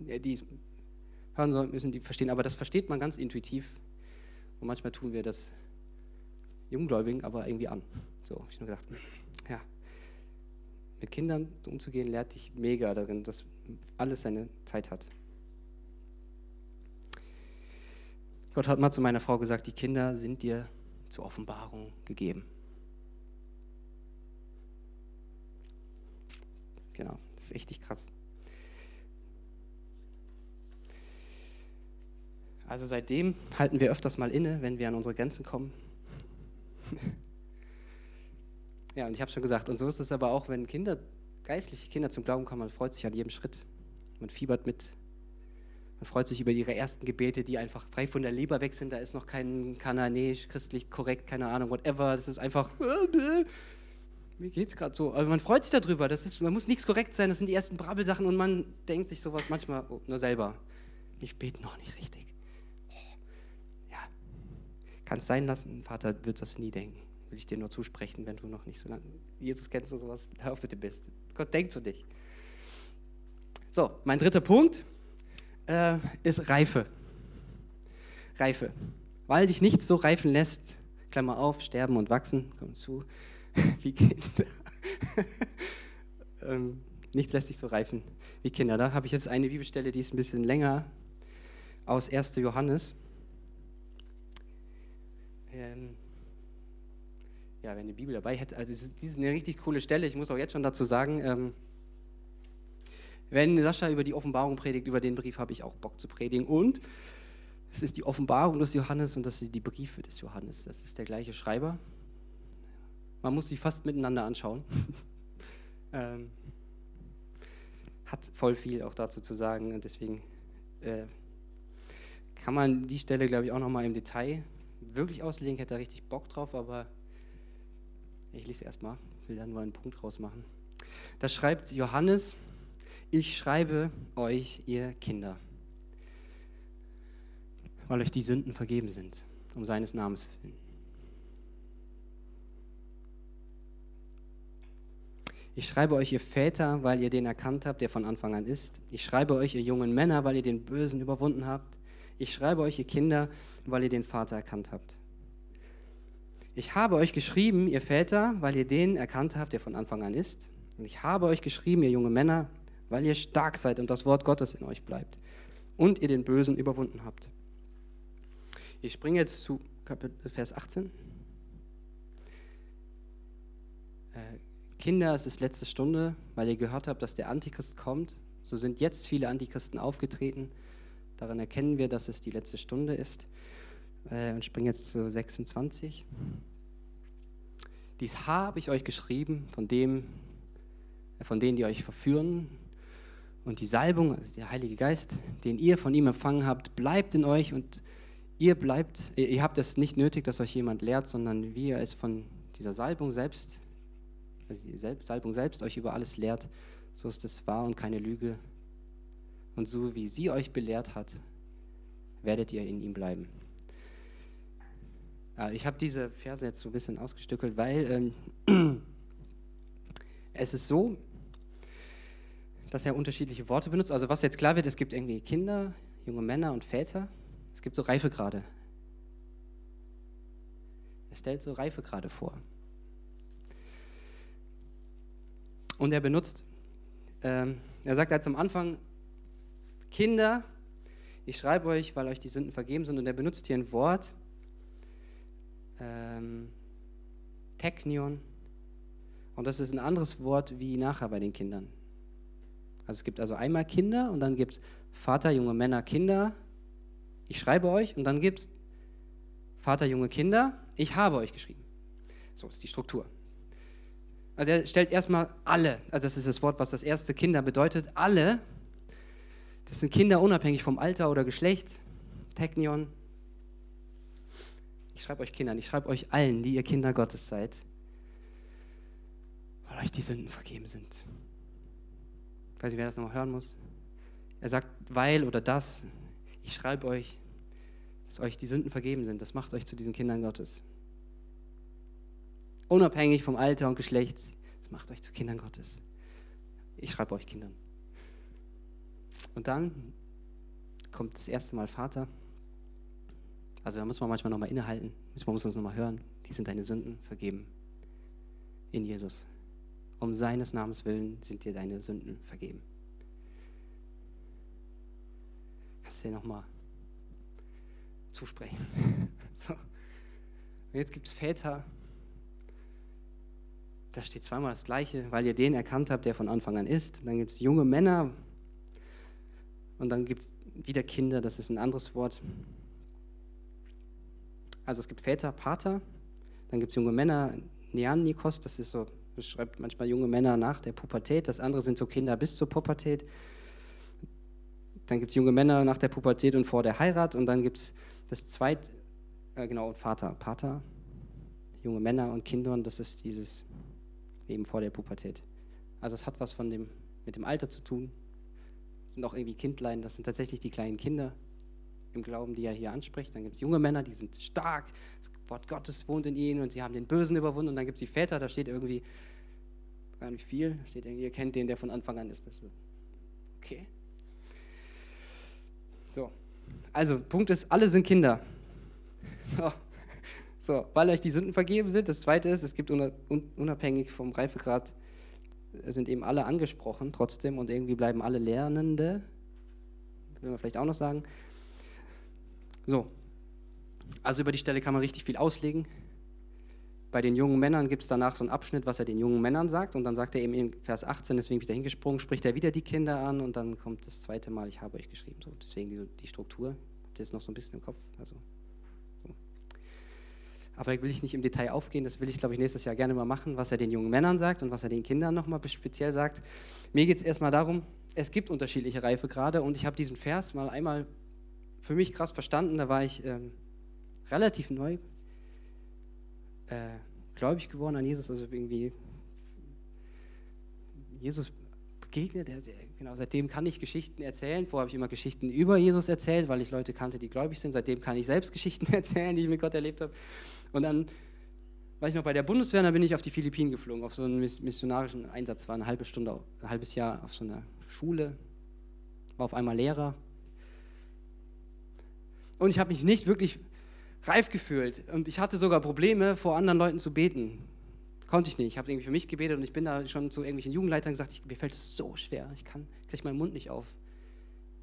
die es hören sollen, müssen die verstehen, aber das versteht man ganz intuitiv. Und manchmal tun wir das Junggläubigen aber irgendwie an. So, habe ich nur gedacht. Mit Kindern umzugehen, lehrt dich mega darin, dass alles seine Zeit hat. Gott hat mal zu meiner Frau gesagt, die Kinder sind dir zur Offenbarung gegeben. Genau, das ist echt krass. Also seitdem halten wir öfters mal inne, wenn wir an unsere Grenzen kommen. ja, und ich habe schon gesagt, und so ist es aber auch, wenn Kinder, geistliche Kinder zum Glauben kommen, man freut sich an jedem Schritt. Man fiebert mit, man freut sich über ihre ersten Gebete, die einfach frei von der Leber weg sind. Da ist noch kein kananäisch, christlich korrekt, keine Ahnung, whatever. Das ist einfach, mir geht's gerade so. Aber man freut sich darüber. Das ist, man muss nichts korrekt sein. Das sind die ersten Brabbelsachen und man denkt sich sowas manchmal oh, nur selber. Ich bete noch nicht richtig. Oh, ja, kann es sein lassen. Vater wird das nie denken. Will ich dir nur zusprechen, wenn du noch nicht so lange Jesus kennst und sowas. Hör auf bitte bist. Gott denkt zu dich. So, mein dritter Punkt äh, ist Reife. Reife. Weil dich nichts so reifen lässt, Klammer auf, sterben und wachsen, komm zu, wie Kinder. ähm, nichts lässt dich so reifen wie Kinder. Da habe ich jetzt eine Bibelstelle, die ist ein bisschen länger, aus 1. Johannes. Ähm, ja, wenn die Bibel dabei hätte, also das ist eine richtig coole Stelle. Ich muss auch jetzt schon dazu sagen, ähm, wenn Sascha über die Offenbarung predigt, über den Brief habe ich auch Bock zu predigen. Und es ist die Offenbarung des Johannes und das sind die Briefe des Johannes. Das ist der gleiche Schreiber. Man muss sie fast miteinander anschauen. ähm, hat voll viel auch dazu zu sagen und deswegen äh, kann man die Stelle, glaube ich, auch nochmal im Detail wirklich auslegen. Hätte da richtig Bock drauf, aber ich lese erstmal, will dann nur einen Punkt rausmachen. Da schreibt Johannes, ich schreibe euch, ihr Kinder, weil euch die Sünden vergeben sind, um seines Namens willen. Ich schreibe euch, ihr Väter, weil ihr den erkannt habt, der von Anfang an ist. Ich schreibe euch, ihr jungen Männer, weil ihr den Bösen überwunden habt. Ich schreibe euch, ihr Kinder, weil ihr den Vater erkannt habt. Ich habe euch geschrieben, ihr Väter, weil ihr den erkannt habt, der von Anfang an ist. Und ich habe euch geschrieben, ihr junge Männer, weil ihr stark seid und das Wort Gottes in euch bleibt und ihr den Bösen überwunden habt. Ich springe jetzt zu Vers 18. Äh, Kinder, es ist letzte Stunde, weil ihr gehört habt, dass der Antichrist kommt. So sind jetzt viele Antichristen aufgetreten. Daran erkennen wir, dass es die letzte Stunde ist. Äh, und springen jetzt zu 26. Dies habe ich euch geschrieben, von, dem, äh, von denen, die euch verführen. Und die Salbung, also der Heilige Geist, den ihr von ihm empfangen habt, bleibt in euch und ihr bleibt, ihr habt es nicht nötig, dass euch jemand lehrt, sondern wie ihr es von dieser Salbung selbst, also die Salbung selbst euch über alles lehrt, so ist es wahr und keine Lüge. Und so wie sie euch belehrt hat, werdet ihr in ihm bleiben. Ich habe diese Verse jetzt so ein bisschen ausgestückelt, weil ähm, es ist so, dass er unterschiedliche Worte benutzt. Also was jetzt klar wird, es gibt irgendwie Kinder, junge Männer und Väter. Es gibt so Reifegrade. Er stellt so Reifegrade vor. Und er benutzt, ähm, er sagt als am Anfang, Kinder, ich schreibe euch, weil euch die Sünden vergeben sind. Und er benutzt hier ein Wort, ähm, Technion. Und das ist ein anderes Wort wie nachher bei den Kindern. Also es gibt also einmal Kinder und dann gibt es Vater, junge Männer, Kinder. Ich schreibe euch und dann gibt es Vater, junge Kinder. Ich habe euch geschrieben. So ist die Struktur. Also er stellt erstmal alle, also das ist das Wort, was das erste Kinder bedeutet, alle. Das sind Kinder unabhängig vom Alter oder Geschlecht. Technion, ich schreibe euch Kindern, ich schreibe euch allen, die ihr Kinder Gottes seid, weil euch die Sünden vergeben sind. Ich weiß nicht, wer das nochmal hören muss. Er sagt, weil oder das, ich schreibe euch, dass euch die Sünden vergeben sind. Das macht euch zu diesen Kindern Gottes. Unabhängig vom Alter und Geschlecht, das macht euch zu Kindern Gottes. Ich schreibe euch Kindern. Und dann kommt das erste Mal Vater. Also da muss man manchmal nochmal innehalten, man muss das nochmal hören. Die sind deine Sünden vergeben in Jesus. Um seines Namens willen sind dir deine Sünden vergeben. Kannst du dir nochmal zusprechen. so. Und jetzt gibt es Väter, da steht zweimal das Gleiche, weil ihr den erkannt habt, der von Anfang an ist. Dann gibt es junge Männer und dann gibt es wieder Kinder, das ist ein anderes Wort. Also es gibt Väter, Pater, dann gibt es junge Männer, Neanikos, das ist so, beschreibt manchmal junge Männer nach der Pubertät, das andere sind so Kinder bis zur Pubertät. Dann gibt es junge Männer nach der Pubertät und vor der Heirat und dann gibt es das zweite, äh, genau, Vater, Pater, junge Männer und Kinder und das ist dieses eben vor der Pubertät. Also es hat was von dem, mit dem Alter zu tun. Sind auch irgendwie Kindlein, das sind tatsächlich die kleinen Kinder, im Glauben, die er hier anspricht. Dann gibt es junge Männer, die sind stark, das Wort Gottes wohnt in ihnen und sie haben den Bösen überwunden. Und dann gibt es die Väter, da steht irgendwie gar nicht viel, steht ihr kennt den, der von Anfang an ist. Das so. Okay. So, also Punkt ist, alle sind Kinder. So. so, weil euch die Sünden vergeben sind. Das Zweite ist, es gibt unabhängig vom Reifegrad, sind eben alle angesprochen trotzdem und irgendwie bleiben alle Lernende, will man vielleicht auch noch sagen. So, also über die Stelle kann man richtig viel auslegen. Bei den jungen Männern gibt es danach so einen Abschnitt, was er den jungen Männern sagt. Und dann sagt er eben in Vers 18, deswegen bin ich da hingesprungen, spricht er wieder die Kinder an und dann kommt das zweite Mal, ich habe euch geschrieben. So, deswegen die, die Struktur. Habt ihr jetzt noch so ein bisschen im Kopf? Also, so. Aber will ich nicht im Detail aufgehen, das will ich, glaube ich, nächstes Jahr gerne mal machen, was er den jungen Männern sagt und was er den Kindern nochmal speziell sagt. Mir geht es erstmal darum, es gibt unterschiedliche Reifegrade und ich habe diesen Vers mal einmal für mich krass verstanden. Da war ich ähm, relativ neu äh, gläubig geworden an Jesus, also irgendwie Jesus begegnet. Der, der, genau, seitdem kann ich Geschichten erzählen. Vorher habe ich immer Geschichten über Jesus erzählt, weil ich Leute kannte, die gläubig sind. Seitdem kann ich selbst Geschichten erzählen, die ich mit Gott erlebt habe. Und dann war ich noch bei der Bundeswehr, und dann bin ich auf die Philippinen geflogen, auf so einen missionarischen Einsatz. War eine halbe Stunde, ein halbes Jahr auf so einer Schule, war auf einmal Lehrer und ich habe mich nicht wirklich reif gefühlt. Und ich hatte sogar Probleme, vor anderen Leuten zu beten. Konnte ich nicht. Ich habe irgendwie für mich gebetet und ich bin da schon zu irgendwelchen Jugendleitern gesagt, ich, mir fällt es so schwer. Ich kann, kriege meinen Mund nicht auf,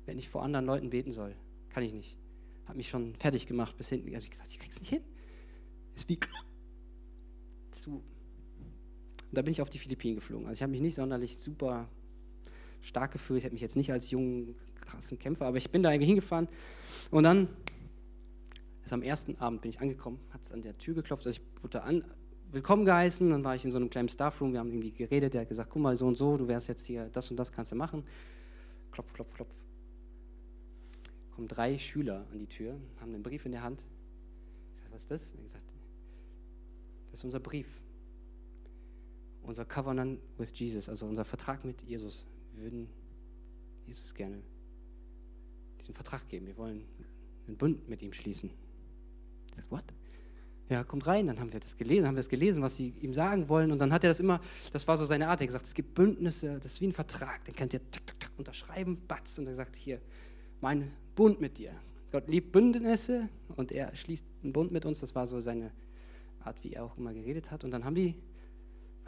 wenn ich vor anderen Leuten beten soll. Kann ich nicht. Habe mich schon fertig gemacht bis hinten. Also ich gesagt, ich krieg's nicht hin. Ist wie zu Und da bin ich auf die Philippinen geflogen. Also ich habe mich nicht sonderlich super stark gefühlt. Ich habe mich jetzt nicht als jungen, krassen Kämpfer, aber ich bin da irgendwie hingefahren. Und dann, also am ersten Abend bin ich angekommen, hat es an der Tür geklopft. Also ich wurde an, willkommen geheißen. Dann war ich in so einem kleinen Staffroom. Wir haben irgendwie geredet. Der hat gesagt: Guck mal, so und so, du wärst jetzt hier, das und das kannst du machen. Klopf, klopf, klopf. Kommen drei Schüler an die Tür, haben einen Brief in der Hand. Ich sage: Was ist das? Er gesagt: Das ist unser Brief unser Covenant with Jesus, also unser Vertrag mit Jesus. Wir würden Jesus gerne diesen Vertrag geben. Wir wollen einen Bund mit ihm schließen. Ich sag, what? Ja, kommt rein, dann haben wir das gelesen, haben wir das gelesen, was sie ihm sagen wollen. Und dann hat er das immer, das war so seine Art, er hat gesagt, es gibt Bündnisse, das ist wie ein Vertrag, den könnt ihr tak, tak, tak, unterschreiben, batz. Und er sagt, hier, mein Bund mit dir. Gott liebt Bündnisse und er schließt einen Bund mit uns. Das war so seine Art, wie er auch immer geredet hat. Und dann haben die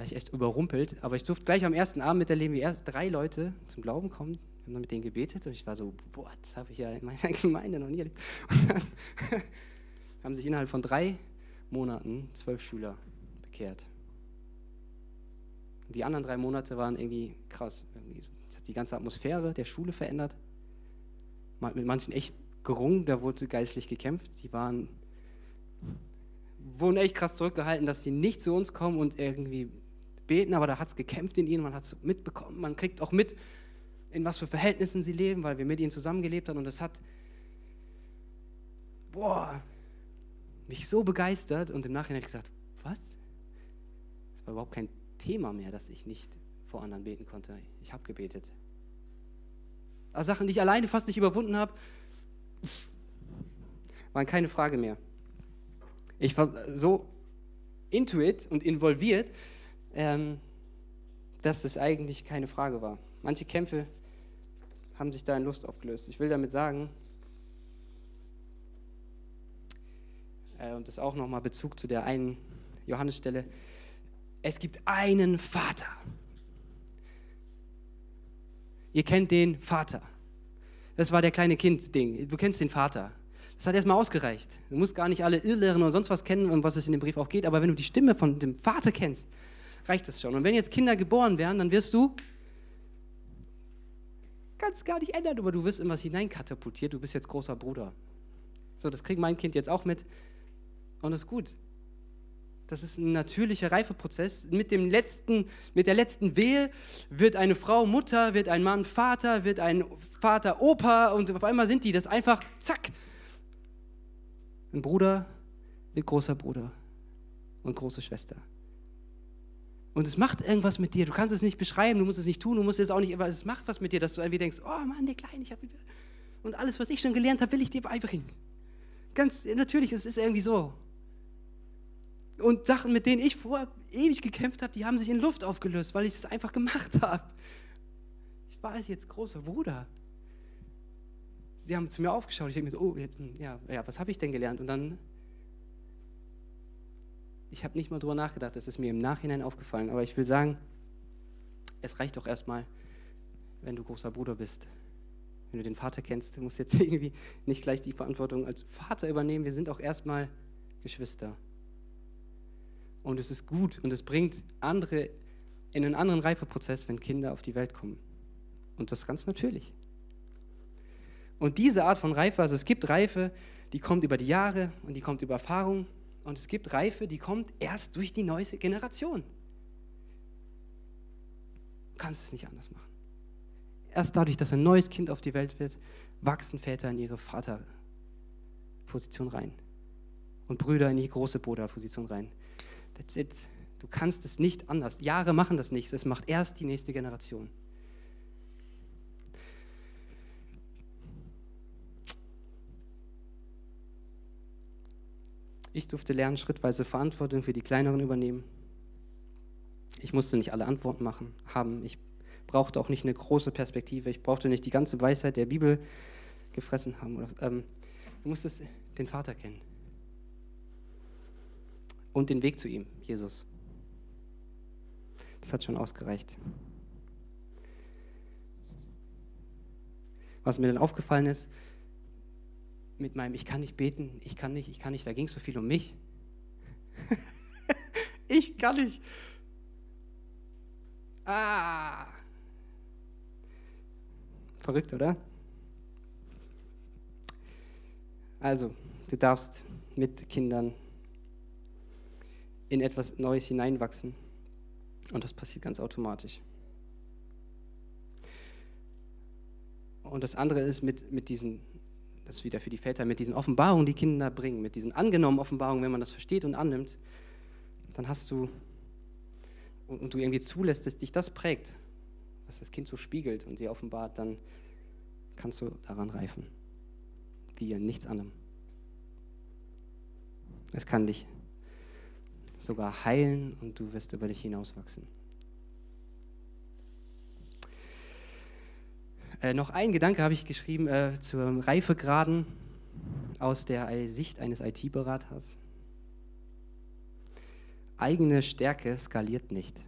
war ich echt überrumpelt. Aber ich durfte gleich am ersten Abend miterleben, wie erst drei Leute zum Glauben kommen. Wir haben dann mit denen gebetet und ich war so, boah, das habe ich ja in meiner Gemeinde noch nie erlebt. Und dann haben sich innerhalb von drei Monaten zwölf Schüler bekehrt. Die anderen drei Monate waren irgendwie krass. Das hat die ganze Atmosphäre der Schule verändert. Mit manchen echt gerungen, da wurde geistlich gekämpft. Die waren, wurden echt krass zurückgehalten, dass sie nicht zu uns kommen und irgendwie beten, aber da hat es gekämpft in ihnen, man hat es mitbekommen, man kriegt auch mit, in was für Verhältnissen sie leben, weil wir mit ihnen zusammengelebt haben und das hat, boah, mich so begeistert und im Nachhinein gesagt, was? Das war überhaupt kein Thema mehr, dass ich nicht vor anderen beten konnte. Ich habe gebetet. Also Sachen, die ich alleine fast nicht überwunden habe, waren keine Frage mehr. Ich war so intuit und involviert, ähm, dass es eigentlich keine Frage war. Manche Kämpfe haben sich da in Lust aufgelöst. Ich will damit sagen, äh, und das auch nochmal Bezug zu der einen Johannesstelle, es gibt einen Vater. Ihr kennt den Vater. Das war der kleine Kind-Ding. Du kennst den Vater. Das hat erstmal ausgereicht. Du musst gar nicht alle Irrlehren oder sonst was kennen, um was es in dem Brief auch geht, aber wenn du die Stimme von dem Vater kennst, reicht es schon. Und wenn jetzt Kinder geboren werden, dann wirst du, kannst gar nicht ändern, aber du wirst in was hineinkatapultiert, du bist jetzt großer Bruder. So, das kriegt mein Kind jetzt auch mit und das ist gut. Das ist ein natürlicher Reifeprozess. Mit, dem letzten, mit der letzten Wehe wird eine Frau Mutter, wird ein Mann Vater, wird ein Vater Opa und auf einmal sind die das einfach, zack. Ein Bruder wird großer Bruder und große Schwester. Und es macht irgendwas mit dir. Du kannst es nicht beschreiben, du musst es nicht tun, du musst es auch nicht, aber es macht was mit dir, dass du irgendwie denkst, oh Mann, der Kleine, ich habe und alles, was ich schon gelernt habe, will ich dir beibringen. Ganz natürlich, es ist irgendwie so. Und Sachen, mit denen ich vorher ewig gekämpft habe, die haben sich in Luft aufgelöst, weil ich es einfach gemacht habe. Ich war jetzt großer Bruder. Sie haben zu mir aufgeschaut. Ich denke mir so, oh, jetzt, hm, ja, ja, was habe ich denn gelernt? Und dann ich habe nicht mal drüber nachgedacht, das ist mir im Nachhinein aufgefallen. Aber ich will sagen, es reicht doch erstmal, wenn du großer Bruder bist. Wenn du den Vater kennst, du musst jetzt irgendwie nicht gleich die Verantwortung als Vater übernehmen. Wir sind auch erstmal Geschwister. Und es ist gut und es bringt andere in einen anderen Reifeprozess, wenn Kinder auf die Welt kommen. Und das ist ganz natürlich. Und diese Art von Reife, also es gibt Reife, die kommt über die Jahre und die kommt über Erfahrung und es gibt Reife, die kommt erst durch die neue Generation. Du kannst es nicht anders machen. Erst dadurch, dass ein neues Kind auf die Welt wird, wachsen Väter in ihre Vaterposition rein. Und Brüder in die große Bruderposition rein. That's it. Du kannst es nicht anders. Jahre machen das nicht. Das macht erst die nächste Generation. Ich durfte lernen, schrittweise Verantwortung für die Kleineren übernehmen. Ich musste nicht alle Antworten machen, haben. Ich brauchte auch nicht eine große Perspektive. Ich brauchte nicht die ganze Weisheit der Bibel gefressen haben. Oder, ähm, du musstest den Vater kennen. Und den Weg zu ihm, Jesus. Das hat schon ausgereicht. Was mir dann aufgefallen ist, mit meinem Ich kann nicht beten, ich kann nicht, ich kann nicht, da ging es so viel um mich. ich kann nicht. Ah! Verrückt, oder? Also, du darfst mit Kindern in etwas Neues hineinwachsen und das passiert ganz automatisch. Und das andere ist mit, mit diesen, das ist wieder für die Väter, mit diesen Offenbarungen, die Kinder bringen, mit diesen angenommenen Offenbarungen, wenn man das versteht und annimmt, dann hast du, und, du irgendwie zulässt, dass dich das prägt, was das Kind so spiegelt und sie offenbart, dann kannst du daran reifen. Wie in nichts anderem. Es kann dich sogar heilen und du wirst über dich hinauswachsen. Äh, noch ein Gedanke habe ich geschrieben äh, zur Reifegraden aus der Sicht eines IT-Beraters. Eigene Stärke skaliert nicht.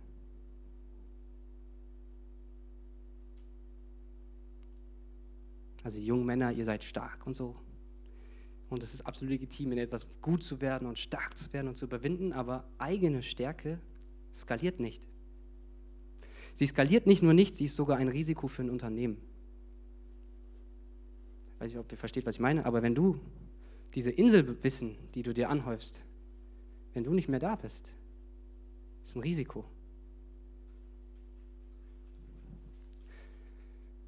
Also jungen Männer, ihr seid stark und so. Und es ist absolut legitim, in etwas gut zu werden und stark zu werden und zu überwinden, aber eigene Stärke skaliert nicht. Sie skaliert nicht nur nicht, sie ist sogar ein Risiko für ein Unternehmen. Ich weiß nicht, ob ihr versteht, was ich meine, aber wenn du diese Inselwissen, die du dir anhäufst, wenn du nicht mehr da bist, ist ein Risiko.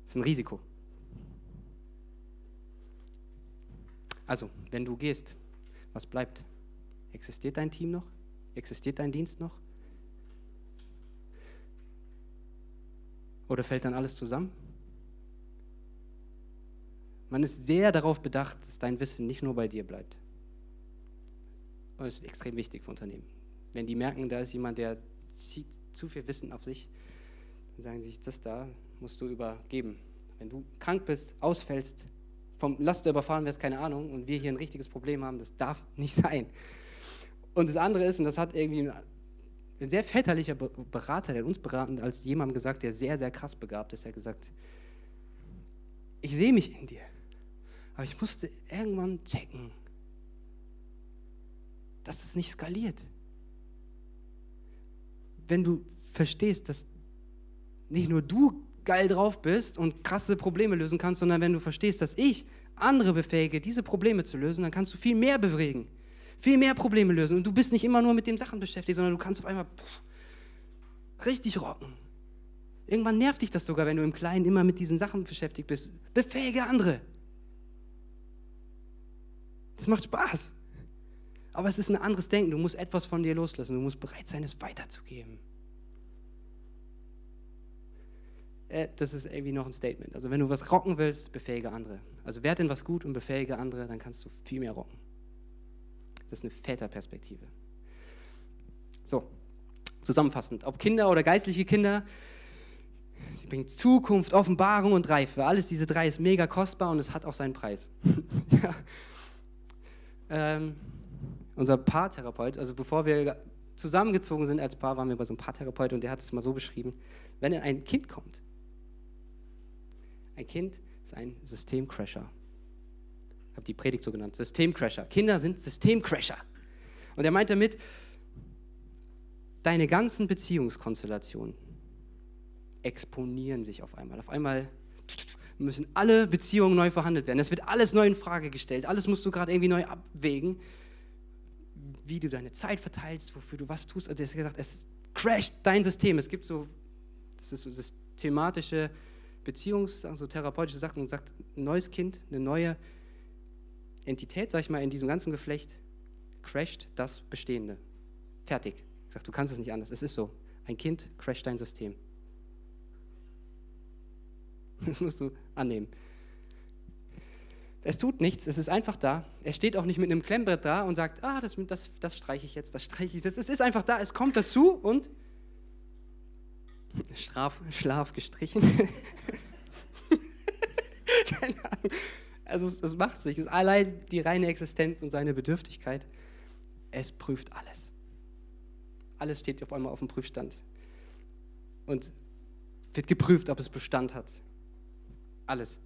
Ist ein Risiko. Also, wenn du gehst, was bleibt? Existiert dein Team noch? Existiert dein Dienst noch? Oder fällt dann alles zusammen? Man ist sehr darauf bedacht, dass dein Wissen nicht nur bei dir bleibt. Und das ist extrem wichtig für Unternehmen. Wenn die merken, da ist jemand, der zieht zu viel Wissen auf sich, dann sagen sie sich, das da musst du übergeben. Wenn du krank bist, ausfällst, vom Laster überfahren wirst, keine Ahnung, und wir hier ein richtiges Problem haben, das darf nicht sein. Und das andere ist, und das hat irgendwie ein sehr väterlicher Berater, der uns beraten, als jemandem gesagt, der sehr, sehr krass begabt ist, er hat gesagt, ich sehe mich in dir, aber ich musste irgendwann checken, dass das nicht skaliert. Wenn du verstehst, dass nicht nur du geil drauf bist und krasse Probleme lösen kannst, sondern wenn du verstehst, dass ich andere befähige, diese Probleme zu lösen, dann kannst du viel mehr bewegen, viel mehr Probleme lösen. Und du bist nicht immer nur mit den Sachen beschäftigt, sondern du kannst auf einmal pff, richtig rocken. Irgendwann nervt dich das sogar, wenn du im Kleinen immer mit diesen Sachen beschäftigt bist. Befähige andere. Das macht Spaß. Aber es ist ein anderes Denken. Du musst etwas von dir loslassen. Du musst bereit sein, es weiterzugeben. äh, das ist irgendwie noch ein Statement. Also wenn du was rocken willst, befähige andere. Also werde in was gut und befähige andere, dann kannst du viel mehr rocken. Das ist eine Väterperspektive. So, zusammenfassend. Ob Kinder oder geistliche Kinder, sie bringen Zukunft, Offenbarung und Reife. Alles diese drei ist mega kostbar und es hat auch seinen Preis. ja. Ähm, unser Paartherapeut, also bevor wir zusammengezogen sind als Paar, waren wir bei so einem Paartherapeut und der hat es mal so beschrieben, wenn ein Kind kommt, ein Kind ist ein Systemcrasher. Ich habe die Predigt so genannt. Systemcrasher. Kinder sind Systemcrasher. Und er meint damit, deine ganzen Beziehungskonstellationen exponieren sich auf einmal. Auf einmal müssen alle Beziehungen neu verhandelt werden. Es wird alles neu in Frage gestellt. Alles musst du gerade irgendwie neu abwägen, wie du deine Zeit verteilst, wofür du was tust. Also er hat gesagt, es crasht dein System. Es gibt so, das ist so systematische Beziehungs-, also therapeutische Sachen und sagt, ein neues Kind, eine neue Entität, sag ich mal, in diesem ganzen Geflecht crasht das Bestehende. Fertig. Ich sage, du kannst es nicht anders. Es ist so. Ein Kind crasht dein System. Das musst du annehmen. Es tut nichts, es ist einfach da. Er steht auch nicht mit einem Klemmbrett da und sagt, ah, das, das, das streiche ich jetzt, das streiche ich jetzt. Es ist einfach da, es kommt dazu und Straf, Schlaf gestrichen. Keine Ahnung. Also es, es macht sich. Es ist allein die reine Existenz und seine Bedürftigkeit. Es prüft alles. Alles steht auf einmal auf dem Prüfstand. Und wird geprüft, ob es Bestand hat. Alles.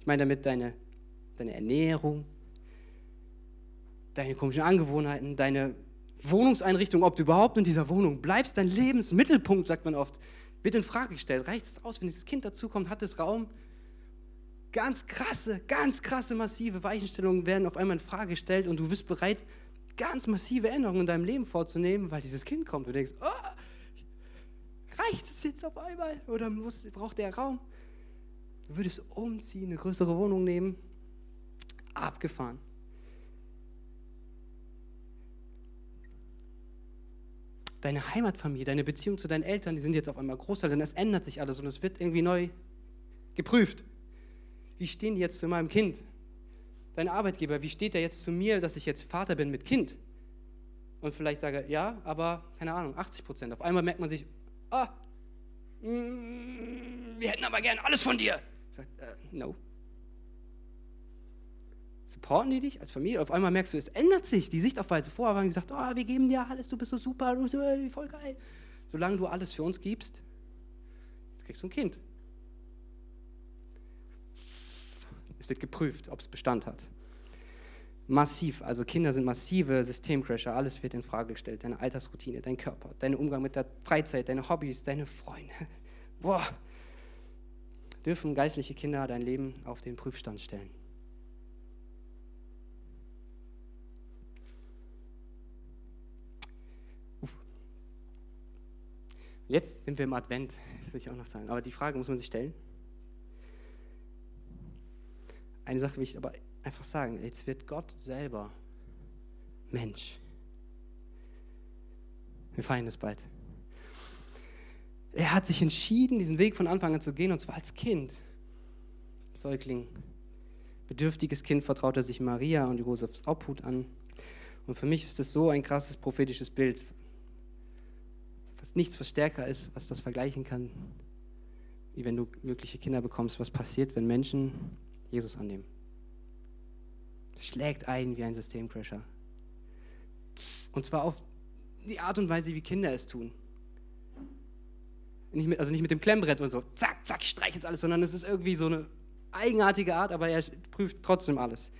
Ich meine damit deine, deine Ernährung, deine komischen Angewohnheiten, deine Wohnungseinrichtung, ob du überhaupt in dieser Wohnung bleibst, dein Lebensmittelpunkt, sagt man oft. Wird in Frage gestellt. Reicht es aus, wenn dieses Kind dazukommt, hat es Raum? Ganz krasse, ganz krasse, massive Weichenstellungen werden auf einmal in Frage gestellt und du bist bereit, ganz massive Änderungen in deinem Leben vorzunehmen, weil dieses Kind kommt. Du denkst, oh, reicht es jetzt auf einmal oder muss, braucht der Raum? Du würdest umziehen, eine größere Wohnung nehmen. Abgefahren. Deine Heimatfamilie, deine Beziehung zu deinen Eltern, die sind jetzt auf einmal größer, denn es ändert sich alles und es wird irgendwie neu geprüft. Wie stehen die jetzt zu meinem Kind? Dein Arbeitgeber, wie steht er jetzt zu mir, dass ich jetzt Vater bin mit Kind? Und vielleicht sage, ja, aber keine Ahnung, 80 Prozent. Auf einmal merkt man sich, ah, mm, wir hätten aber gern alles von dir. Sagt, äh, no. Supporten die dich als Familie? Auf einmal merkst du, es ändert sich die Sichtweise. Vorher haben die gesagt, oh, wir geben dir alles, du bist so super, du bist so, voll geil. Solange du alles für uns gibst, jetzt kriegst du ein Kind. Es wird geprüft, ob es Bestand hat. Massiv, also Kinder sind massive Systemcrasher, alles wird in Frage gestellt. Deine Altersroutine, dein Körper, dein Umgang mit der Freizeit, deine Hobbys, deine Freunde. Boah, dürfen geistliche Kinder dein Leben auf den Prüfstand stellen. Jetzt sind wir im Advent, das will ich auch noch sagen. Aber die Frage muss man sich stellen. Eine Sache will ich aber einfach sagen. Jetzt wird Gott selber Mensch. Wir feiern es bald. Er hat sich entschieden, diesen Weg von Anfang an zu gehen, und zwar als Kind. Säugling. Bedürftiges Kind vertraut er sich Maria und Josefs Obhut an. Und für mich ist das so ein krasses prophetisches Bild was nichts, was stärker ist, was das vergleichen kann, wie wenn du wirkliche Kinder bekommst, was passiert, wenn Menschen Jesus annehmen. Es schlägt ein wie ein Systemcrasher. Und zwar auf die Art und Weise, wie Kinder es tun. Nicht mit, also nicht mit dem Klemmbrett und so, zack, zack, ich streiche jetzt alles, sondern es ist irgendwie so eine eigenartige Art, aber er prüft trotzdem alles.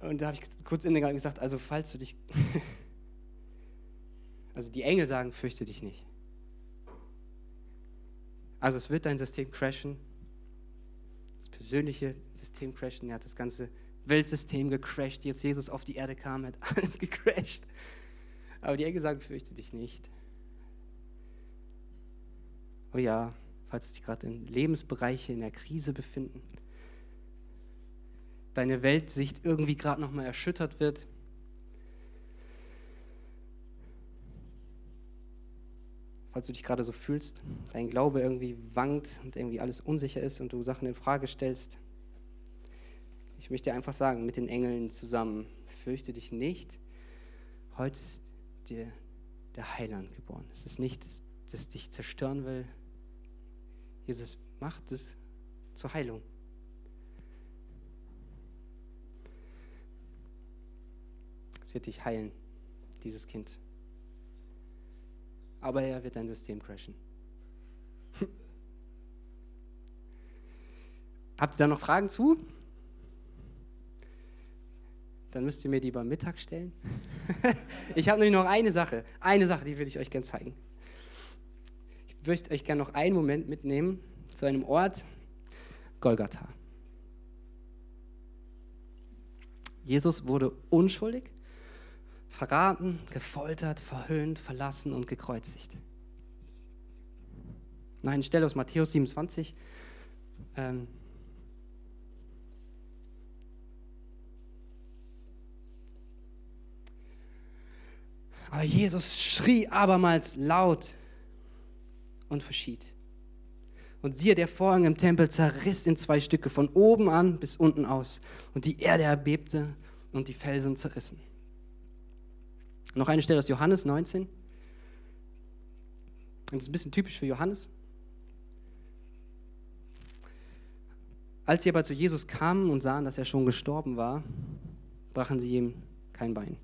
Und da habe ich kurz in der gesagt, also falls du dich Also die Engel sagen, fürchte dich nicht. Also es wird dein System crashen. Das persönliche System crashen. Er hat das ganze Weltsystem gecrashed. Jetzt Jesus auf die Erde kam, hat alles gecrashed. Aber die Engel sagen, fürchte dich nicht. Oh ja, falls du dich gerade in Lebensbereiche in der Krise befinden, deine Weltsicht irgendwie gerade nochmal erschüttert wird, falls du dich gerade so fühlst, dein Glaube irgendwie wankt und irgendwie alles unsicher ist und du Sachen in Frage stellst. Ich möchte dir einfach sagen, mit den Engeln zusammen, fürchte dich nicht. Heute ist dir der Heiland geboren. Es ist nicht, das dich zerstören will. Jesus macht es zur Heilung. Es wird dich heilen, dieses Kind aber er wird dein System crashen. Habt ihr da noch Fragen zu? Dann müsst ihr mir die beim Mittag stellen. ich habe nämlich noch eine Sache. Eine Sache, die will ich euch gerne zeigen. Ich möchte euch gerne noch einen Moment mitnehmen zu einem Ort, Golgatha. Jesus wurde unschuldig verraten, gefoltert, verhöhnt, verlassen und gekreuzigt. Noch eine Stelle aus Matthäus 27. Ähm, Aber Jesus schrie abermals laut und verschied. Und siehe, der Vorhang im Tempel zerriss in zwei Stücke, von oben an bis unten aus. Und die Erde erbebte und die Felsen zerrissen. Noch eine Stelle aus Johannes 19. Das ist ein bisschen typisch für Johannes. Als sie aber zu Jesus kamen und sahen, dass er schon gestorben war, brachen sie ihm kein Bein.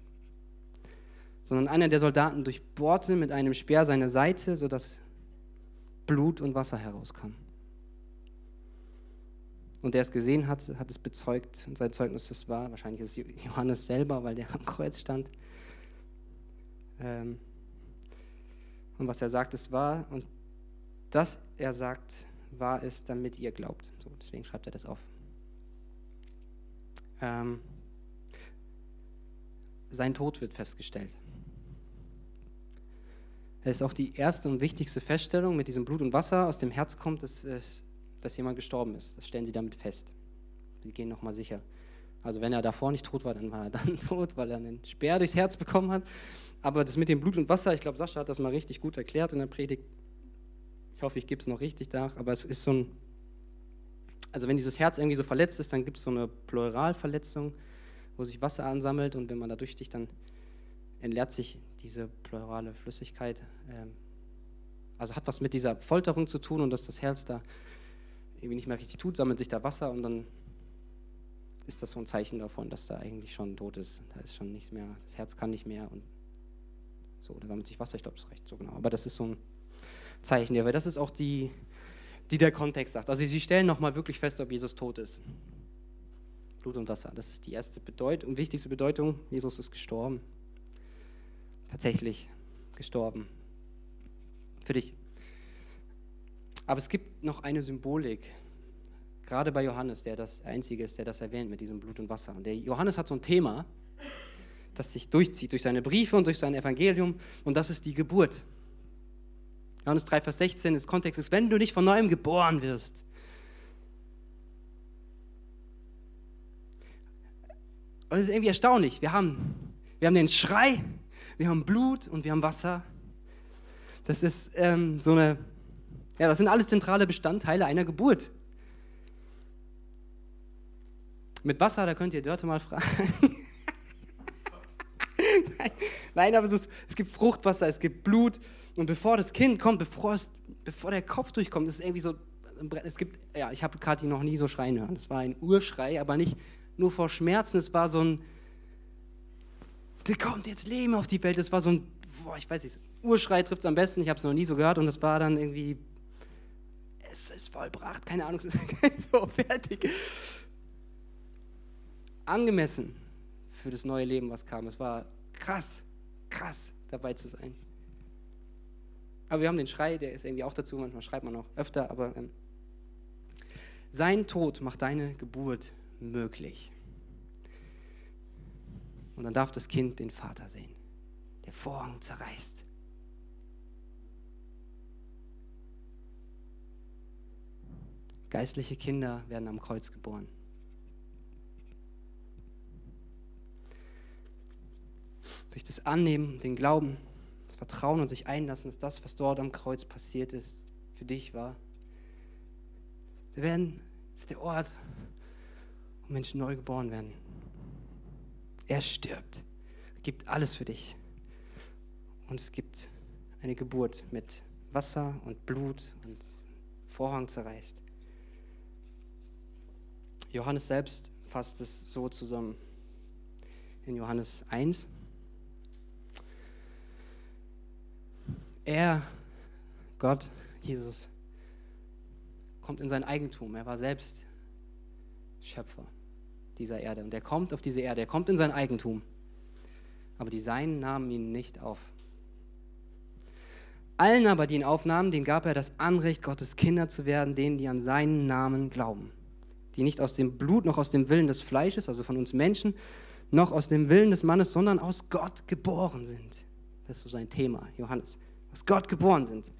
Sondern einer der Soldaten durchbohrte mit einem Speer seine Seite, sodass Blut und Wasser herauskam. Und der es gesehen hat, hat es bezeugt und sein Zeugnis das war. Wahrscheinlich ist es Johannes selber, weil der am Kreuz stand. Ähm, Und was er sagt, ist wahr. Und das er sagt, wahr ist, damit ihr glaubt. So, deswegen schreibt er das auf. Ähm, sein Tod wird festgestellt. Ist auch die erste und wichtigste Feststellung mit diesem Blut und Wasser aus dem Herz kommt, dass, dass jemand gestorben ist. Das stellen sie damit fest. Sie gehen nochmal sicher. Also wenn er davor nicht tot war, dann war er dann tot, weil er einen Speer durchs Herz bekommen hat. Aber das mit dem Blut und Wasser, ich glaube, Sascha hat das mal richtig gut erklärt in der Predigt. Ich hoffe, ich gebe es noch richtig nach, aber es ist so ein, also wenn dieses Herz irgendwie so verletzt ist, dann gibt es so eine Pleuralverletzung, wo sich Wasser ansammelt und wenn man da durchsticht, dann entleert sich diese pleurale Flüssigkeit. Ähm, also hat was mit dieser Folterung zu tun und dass das Herz da irgendwie nicht mehr richtig tut, sammelt sich da Wasser und dann ist das so ein Zeichen davon, dass da eigentlich schon tot ist. Da ist schon nicht mehr, das Herz kann nicht mehr und so, da sammelt sich Wasser, ich glaube, das ist recht so genau. Aber das ist so ein Zeichen, ja, weil das ist auch die, die der Kontext sagt. Also sie stellen nochmal wirklich fest, ob Jesus tot ist. Blut und Wasser, das ist die erste Bedeutung wichtigste Bedeutung. Jesus ist gestorben. Tatsächlich gestorben. Für dich. Aber es gibt noch eine Symbolik, gerade bei Johannes, der das Einzige ist, der das erwähnt mit diesem Blut und Wasser. Und der Johannes hat so ein Thema, das sich durchzieht durch seine Briefe und durch sein Evangelium, und das ist die Geburt. Johannes 3, Vers 16, das Kontext ist, wenn du nicht von neuem geboren wirst. Und das ist irgendwie erstaunlich. Wir haben, wir haben den Schrei, wir haben Blut und wir haben Wasser. Das ist ähm, so eine, ja, das sind alles zentrale Bestandteile einer Geburt. Mit Wasser, da könnt ihr Dörte mal fragen. nein, aber es, ist, es gibt Fruchtwasser, es gibt Blut. Und bevor das Kind kommt, bevor, es, bevor der Kopf durchkommt, ist es irgendwie so, es gibt, ja, ich habe Kathi noch nie so schreien hören. Es war ein Urschrei, aber nicht nur vor Schmerzen, es war so ein, der kommt jetzt Leben auf die Welt. Es war so ein, boah, ich weiß nicht, Urschrei trifft es am besten, ich habe es noch nie so gehört und es war dann irgendwie, es ist vollbracht, keine Ahnung, so fertig. Angemessen für das neue Leben, was kam. Es war krass, krass dabei zu sein. Aber wir haben den Schrei, der ist irgendwie auch dazu, manchmal schreibt man auch öfter, aber ähm, sein Tod macht deine Geburt möglich. Und dann darf das Kind den Vater sehen. Der Vorhang zerreißt. Geistliche Kinder werden am Kreuz geboren. Durch das Annehmen, den Glauben, das Vertrauen und sich einlassen, dass das, was dort am Kreuz passiert ist, für dich war. Werden, ist der Ort, wo Menschen neu geboren werden. Er stirbt, gibt alles für dich. Und es gibt eine Geburt mit Wasser und Blut und Vorhang zerreißt. Johannes selbst fasst es so zusammen. In Johannes 1, Er, Gott, Jesus, kommt in sein Eigentum. Er war selbst Schöpfer dieser Erde. Und er kommt auf diese Erde, er kommt in sein Eigentum. Aber die Seinen nahmen ihn nicht auf. Allen aber, die ihn aufnahmen, denen gab er das Anrecht, Gottes Kinder zu werden, denen, die an seinen Namen glauben. Die nicht aus dem Blut, noch aus dem Willen des Fleisches, also von uns Menschen, noch aus dem Willen des Mannes, sondern aus Gott geboren sind. Das ist so sein Thema, Johannes aus Gott geboren sind.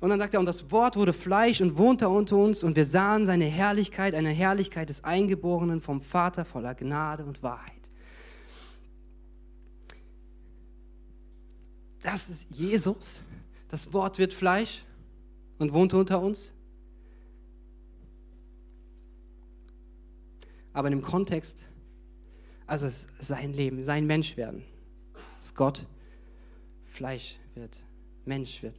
Und dann sagt er, und das Wort wurde Fleisch und wohnte unter uns und wir sahen seine Herrlichkeit, eine Herrlichkeit des Eingeborenen vom Vater voller Gnade und Wahrheit. Das ist Jesus. Das Wort wird Fleisch und wohnte unter uns. Aber in dem Kontext, also sein Leben, sein Menschwerden, dass Gott Fleisch wird Mensch wird.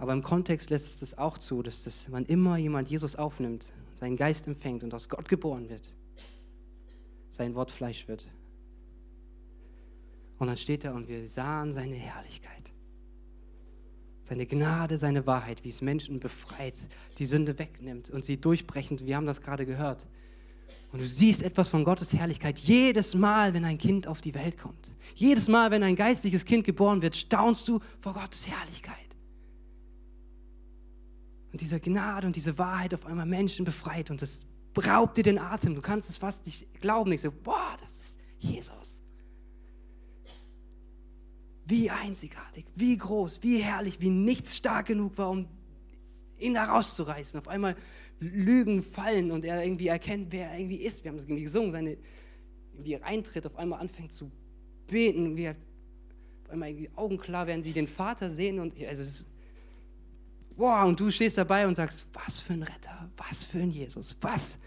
Aber im Kontext lässt es das auch zu, dass das, wann immer jemand Jesus aufnimmt, seinen Geist empfängt und aus Gott geboren wird, sein Wort Fleisch wird. Und dann steht er und wir sahen seine Herrlichkeit, seine Gnade, seine Wahrheit, wie es Menschen befreit, die Sünde wegnimmt und sie durchbrechend, wir haben das gerade gehört, Und du siehst etwas von Gottes Herrlichkeit jedes Mal, wenn ein Kind auf die Welt kommt. Jedes Mal, wenn ein geistliches Kind geboren wird, staunst du vor Gottes Herrlichkeit. Und diese Gnade und diese Wahrheit auf einmal Menschen befreit und das raubt dir den Atem. Du kannst es fast nicht glauben. Ich so, boah, das ist Jesus. Wie einzigartig, wie groß, wie herrlich, wie nichts stark genug war, um ihn da rauszureißen. Auf einmal Lügen fallen und er irgendwie erkennt, wer er irgendwie ist. Wir haben das irgendwie gesungen, seine, wie er eintritt, auf einmal anfängt zu beten, wie auf einmal irgendwie Augen klar werden, sie den Vater sehen und also es ist, boah, und du stehst dabei und sagst, was für ein Retter, was für ein Jesus, was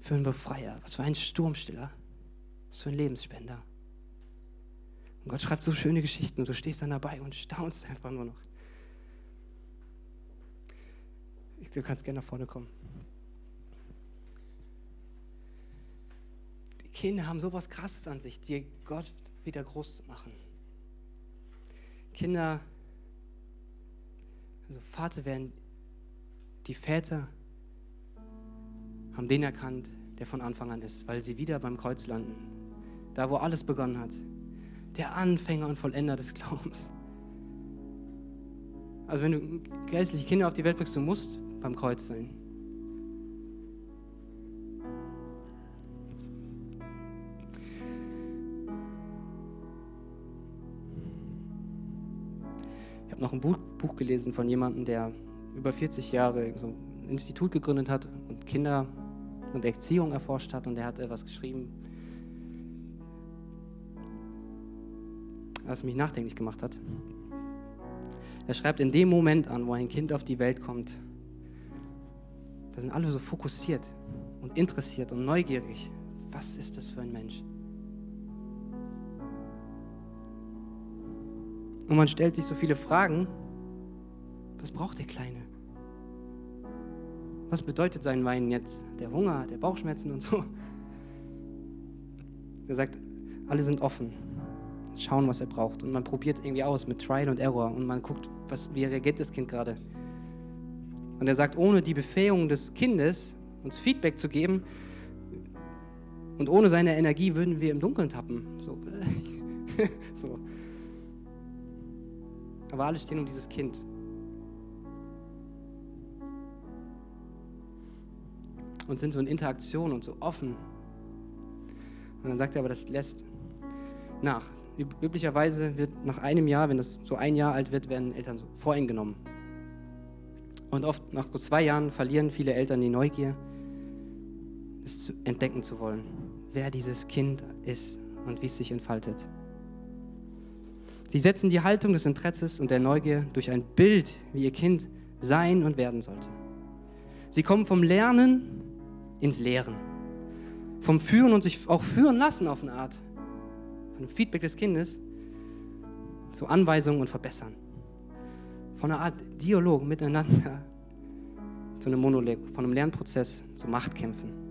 für ein Befreier, was für ein Sturmstiller, was für ein Lebensspender. Und Gott schreibt so schöne Geschichten und du stehst dann dabei und staunst einfach nur noch. Du kannst gerne nach vorne kommen. Die Kinder haben sowas Krasses an sich, dir Gott wieder groß zu machen. Kinder, also Vater werden, die Väter haben den erkannt, der von Anfang an ist, weil sie wieder beim Kreuz landen. Da, wo alles begonnen hat. Der Anfänger und Vollender des Glaubens. Also wenn du geistliche Kinder auf die Welt bringst, du musst beim Kreuz sein. Habe noch ein Buch, Buch, gelesen von jemandem, der über 40 Jahre so ein Institut gegründet hat und Kinder und Erziehung erforscht hat und er hat etwas geschrieben, was mich nachdenklich gemacht hat. Er schreibt in dem Moment an, wo ein Kind auf die Welt kommt, da sind alle so fokussiert und interessiert und neugierig. Was ist das für ein Mensch? Und man stellt sich so viele Fragen. Was braucht der Kleine? Was bedeutet sein Weinen jetzt? Der Hunger, der Bauchschmerzen und so. Er sagt, alle sind offen, schauen, was er braucht. Und man probiert irgendwie aus mit Trial und Error und man guckt, was, wie reagiert das Kind gerade. Und er sagt, ohne die Befähigung des Kindes uns Feedback zu geben und ohne seine Energie würden wir im Dunkeln tappen. So. so. Alle stehen um dieses Kind. Und sind so in Interaktion und so offen. Und dann sagt er aber, das lässt nach. Üblicherweise wird nach einem Jahr, wenn das so ein Jahr alt wird, werden Eltern so voreingenommen. Und oft nach so zwei Jahren verlieren viele Eltern die Neugier, es zu entdecken zu wollen, wer dieses Kind ist und wie es sich entfaltet. Sie setzen die Haltung des Interesses und der Neugier durch ein Bild, wie ihr Kind sein und werden sollte. Sie kommen vom Lernen ins Lehren, vom Führen und sich auch führen lassen auf eine Art, von dem Feedback des Kindes zu Anweisungen und Verbessern von einer Art Dialog miteinander zu einem Monolog, von einem Lernprozess zu Machtkämpfen.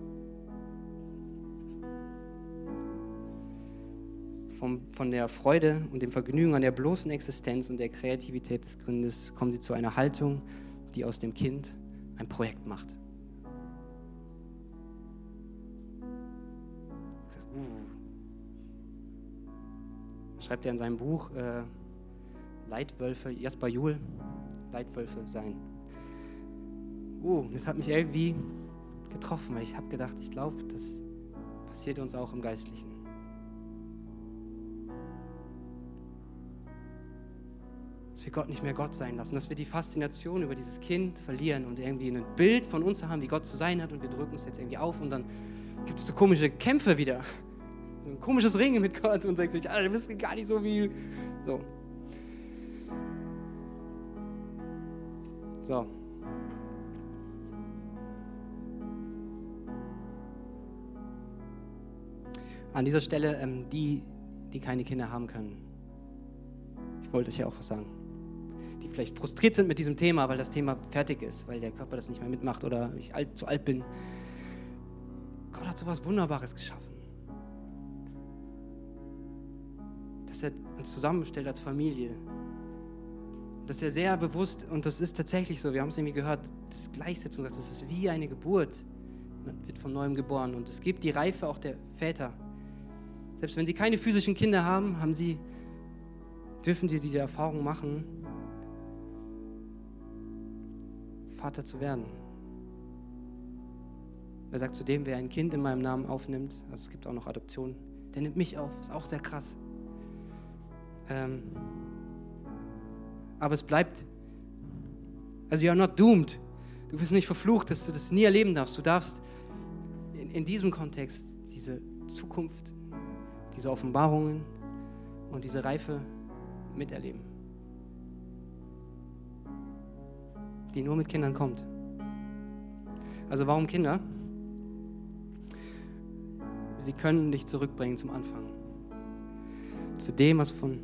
Vom, von der Freude und dem Vergnügen an der bloßen Existenz und der Kreativität des Kindes kommen sie zu einer Haltung, die aus dem Kind ein Projekt macht. Uh. Schreibt er in seinem Buch, äh, Leitwölfe, Jasper Juhl, Leitwölfe sein. Uh, das hat mich irgendwie getroffen, weil ich habe gedacht, ich glaube, das passiert uns auch im Geistlichen. Wir Gott nicht mehr Gott sein lassen, dass wir die Faszination über dieses Kind verlieren und irgendwie ein Bild von uns haben, wie Gott zu sein hat und wir drücken es jetzt irgendwie auf und dann gibt es so komische Kämpfe wieder. So ein komisches Ringen mit Gott und sagt sich, Alter, du bist gar nicht so wie. So. So. An dieser Stelle, ähm, die, die keine Kinder haben können. Ich wollte euch ja auch was sagen. Die vielleicht frustriert sind mit diesem Thema, weil das Thema fertig ist, weil der Körper das nicht mehr mitmacht oder ich alt, zu alt bin. Gott hat so was Wunderbares geschaffen. Dass er uns zusammenstellt als Familie dass er sehr bewusst, und das ist tatsächlich so, wir haben es nämlich gehört, das Gleichsetzen sagt, das ist wie eine Geburt, Man wird von neuem geboren. Und es gibt die Reife auch der Väter. Selbst wenn sie keine physischen Kinder haben, haben sie, dürfen sie diese Erfahrung machen, Vater zu werden. Er sagt zu dem, wer ein Kind in meinem Namen aufnimmt, also es gibt auch noch Adoption, der nimmt mich auf. Ist auch sehr krass. Ähm, aber es bleibt, also you are not doomed. Du bist nicht verflucht, dass du das nie erleben darfst. Du darfst in, in diesem Kontext diese Zukunft, diese Offenbarungen und diese Reife miterleben. Die nur mit Kindern kommt. Also warum Kinder? Sie können dich zurückbringen zum Anfang. Zu dem, was von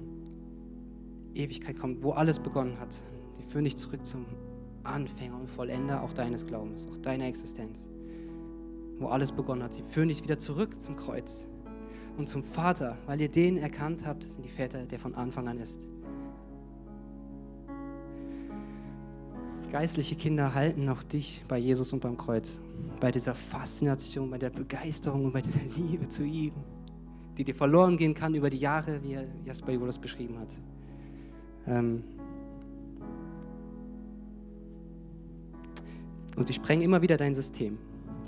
Ewigkeit kommt, wo alles begonnen hat. Die führen dich zurück zum Anfänger und Vollender auch deines Glaubens, auch deiner Existenz. Wo alles begonnen hat. Sie führen dich wieder zurück zum Kreuz und zum Vater, weil ihr den erkannt habt, sind die Väter, der von Anfang an ist. Geistliche Kinder halten auch dich bei Jesus und beim Kreuz, bei dieser Faszination, bei der Begeisterung und bei dieser Liebe zu ihm, die dir verloren gehen kann über die Jahre, wie Jasper Jolas beschrieben hat. Ähm und sie sprengen immer wieder dein System,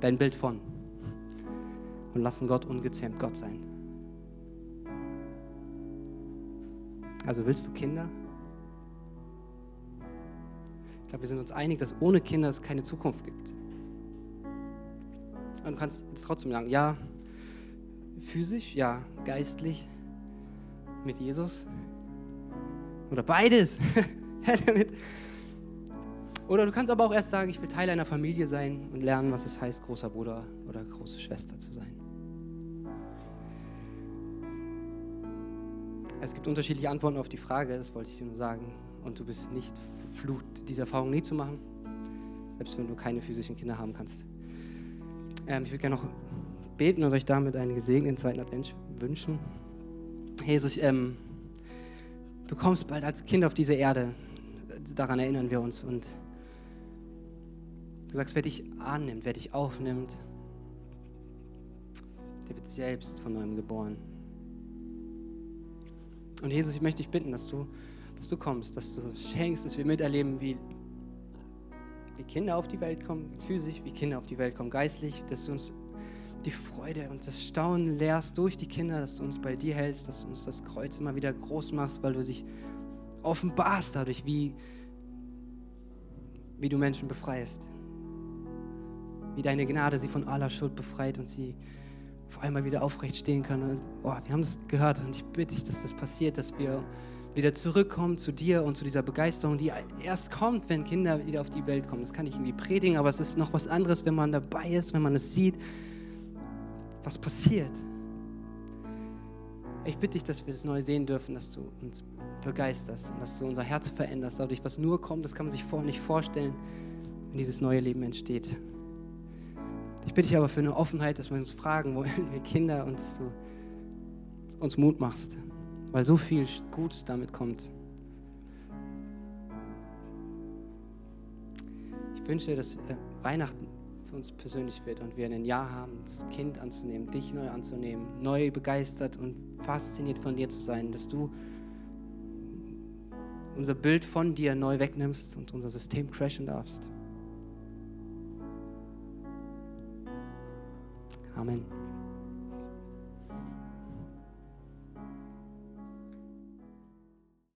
dein Bild von und lassen Gott ungezähmt Gott sein. Also willst du Kinder? Glaube, wir sind uns einig, dass ohne Kinder es keine Zukunft gibt. Und du kannst jetzt trotzdem sagen, ja, physisch, ja, geistlich, mit Jesus. Oder beides. Oder du kannst aber auch erst sagen, ich will Teil einer Familie sein und lernen, was es heißt, großer Bruder oder große Schwester zu sein. Es gibt unterschiedliche Antworten auf die Frage, das wollte ich dir nur sagen. Und du bist nicht verflucht, diese Erfahrung nie zu machen, selbst wenn du keine physischen Kinder haben kannst. Ähm, ich würde gerne noch beten und euch damit einen gesegneten zweiten Advent wünschen. Jesus, ähm, du kommst bald als Kind auf diese Erde, daran erinnern wir uns. Und du sagst, wer dich annimmt, wer dich aufnimmt, der wird selbst von neuem geboren. Und Jesus, ich möchte dich bitten, dass du, dass du kommst, dass du schenkst, dass wir miterleben, wie, wie Kinder auf die Welt kommen, physisch, wie Kinder auf die Welt kommen, geistlich, dass du uns die Freude und das Staunen lehrst durch die Kinder, dass du uns bei dir hältst, dass du uns das Kreuz immer wieder groß machst, weil du dich offenbarst dadurch, wie, wie du Menschen befreist. Wie deine Gnade sie von aller Schuld befreit und sie auf einmal wieder aufrecht stehen können. Oh, wir haben das gehört und ich bitte dich, dass das passiert, dass wir wieder zurückkommen zu dir und zu dieser Begeisterung, die erst kommt, wenn Kinder wieder auf die Welt kommen. Das kann ich irgendwie predigen, aber es ist noch was anderes, wenn man dabei ist, wenn man es sieht, was passiert. Ich bitte dich, dass wir das neu sehen dürfen, dass du uns begeisterst und dass du unser Herz veränderst. Dadurch, was nur kommt, das kann man sich vorher nicht vorstellen, wenn dieses neue Leben entsteht. Ich bitte dich aber für eine Offenheit, dass wir uns fragen wollen, wir Kinder, und dass du uns Mut machst, weil so viel Gutes damit kommt. Ich wünsche, dass äh, Weihnachten für uns persönlich wird und wir ein Jahr haben, das Kind anzunehmen, dich neu anzunehmen, neu begeistert und fasziniert von dir zu sein, dass du unser Bild von dir neu wegnimmst und unser System crashen darfst. Amen.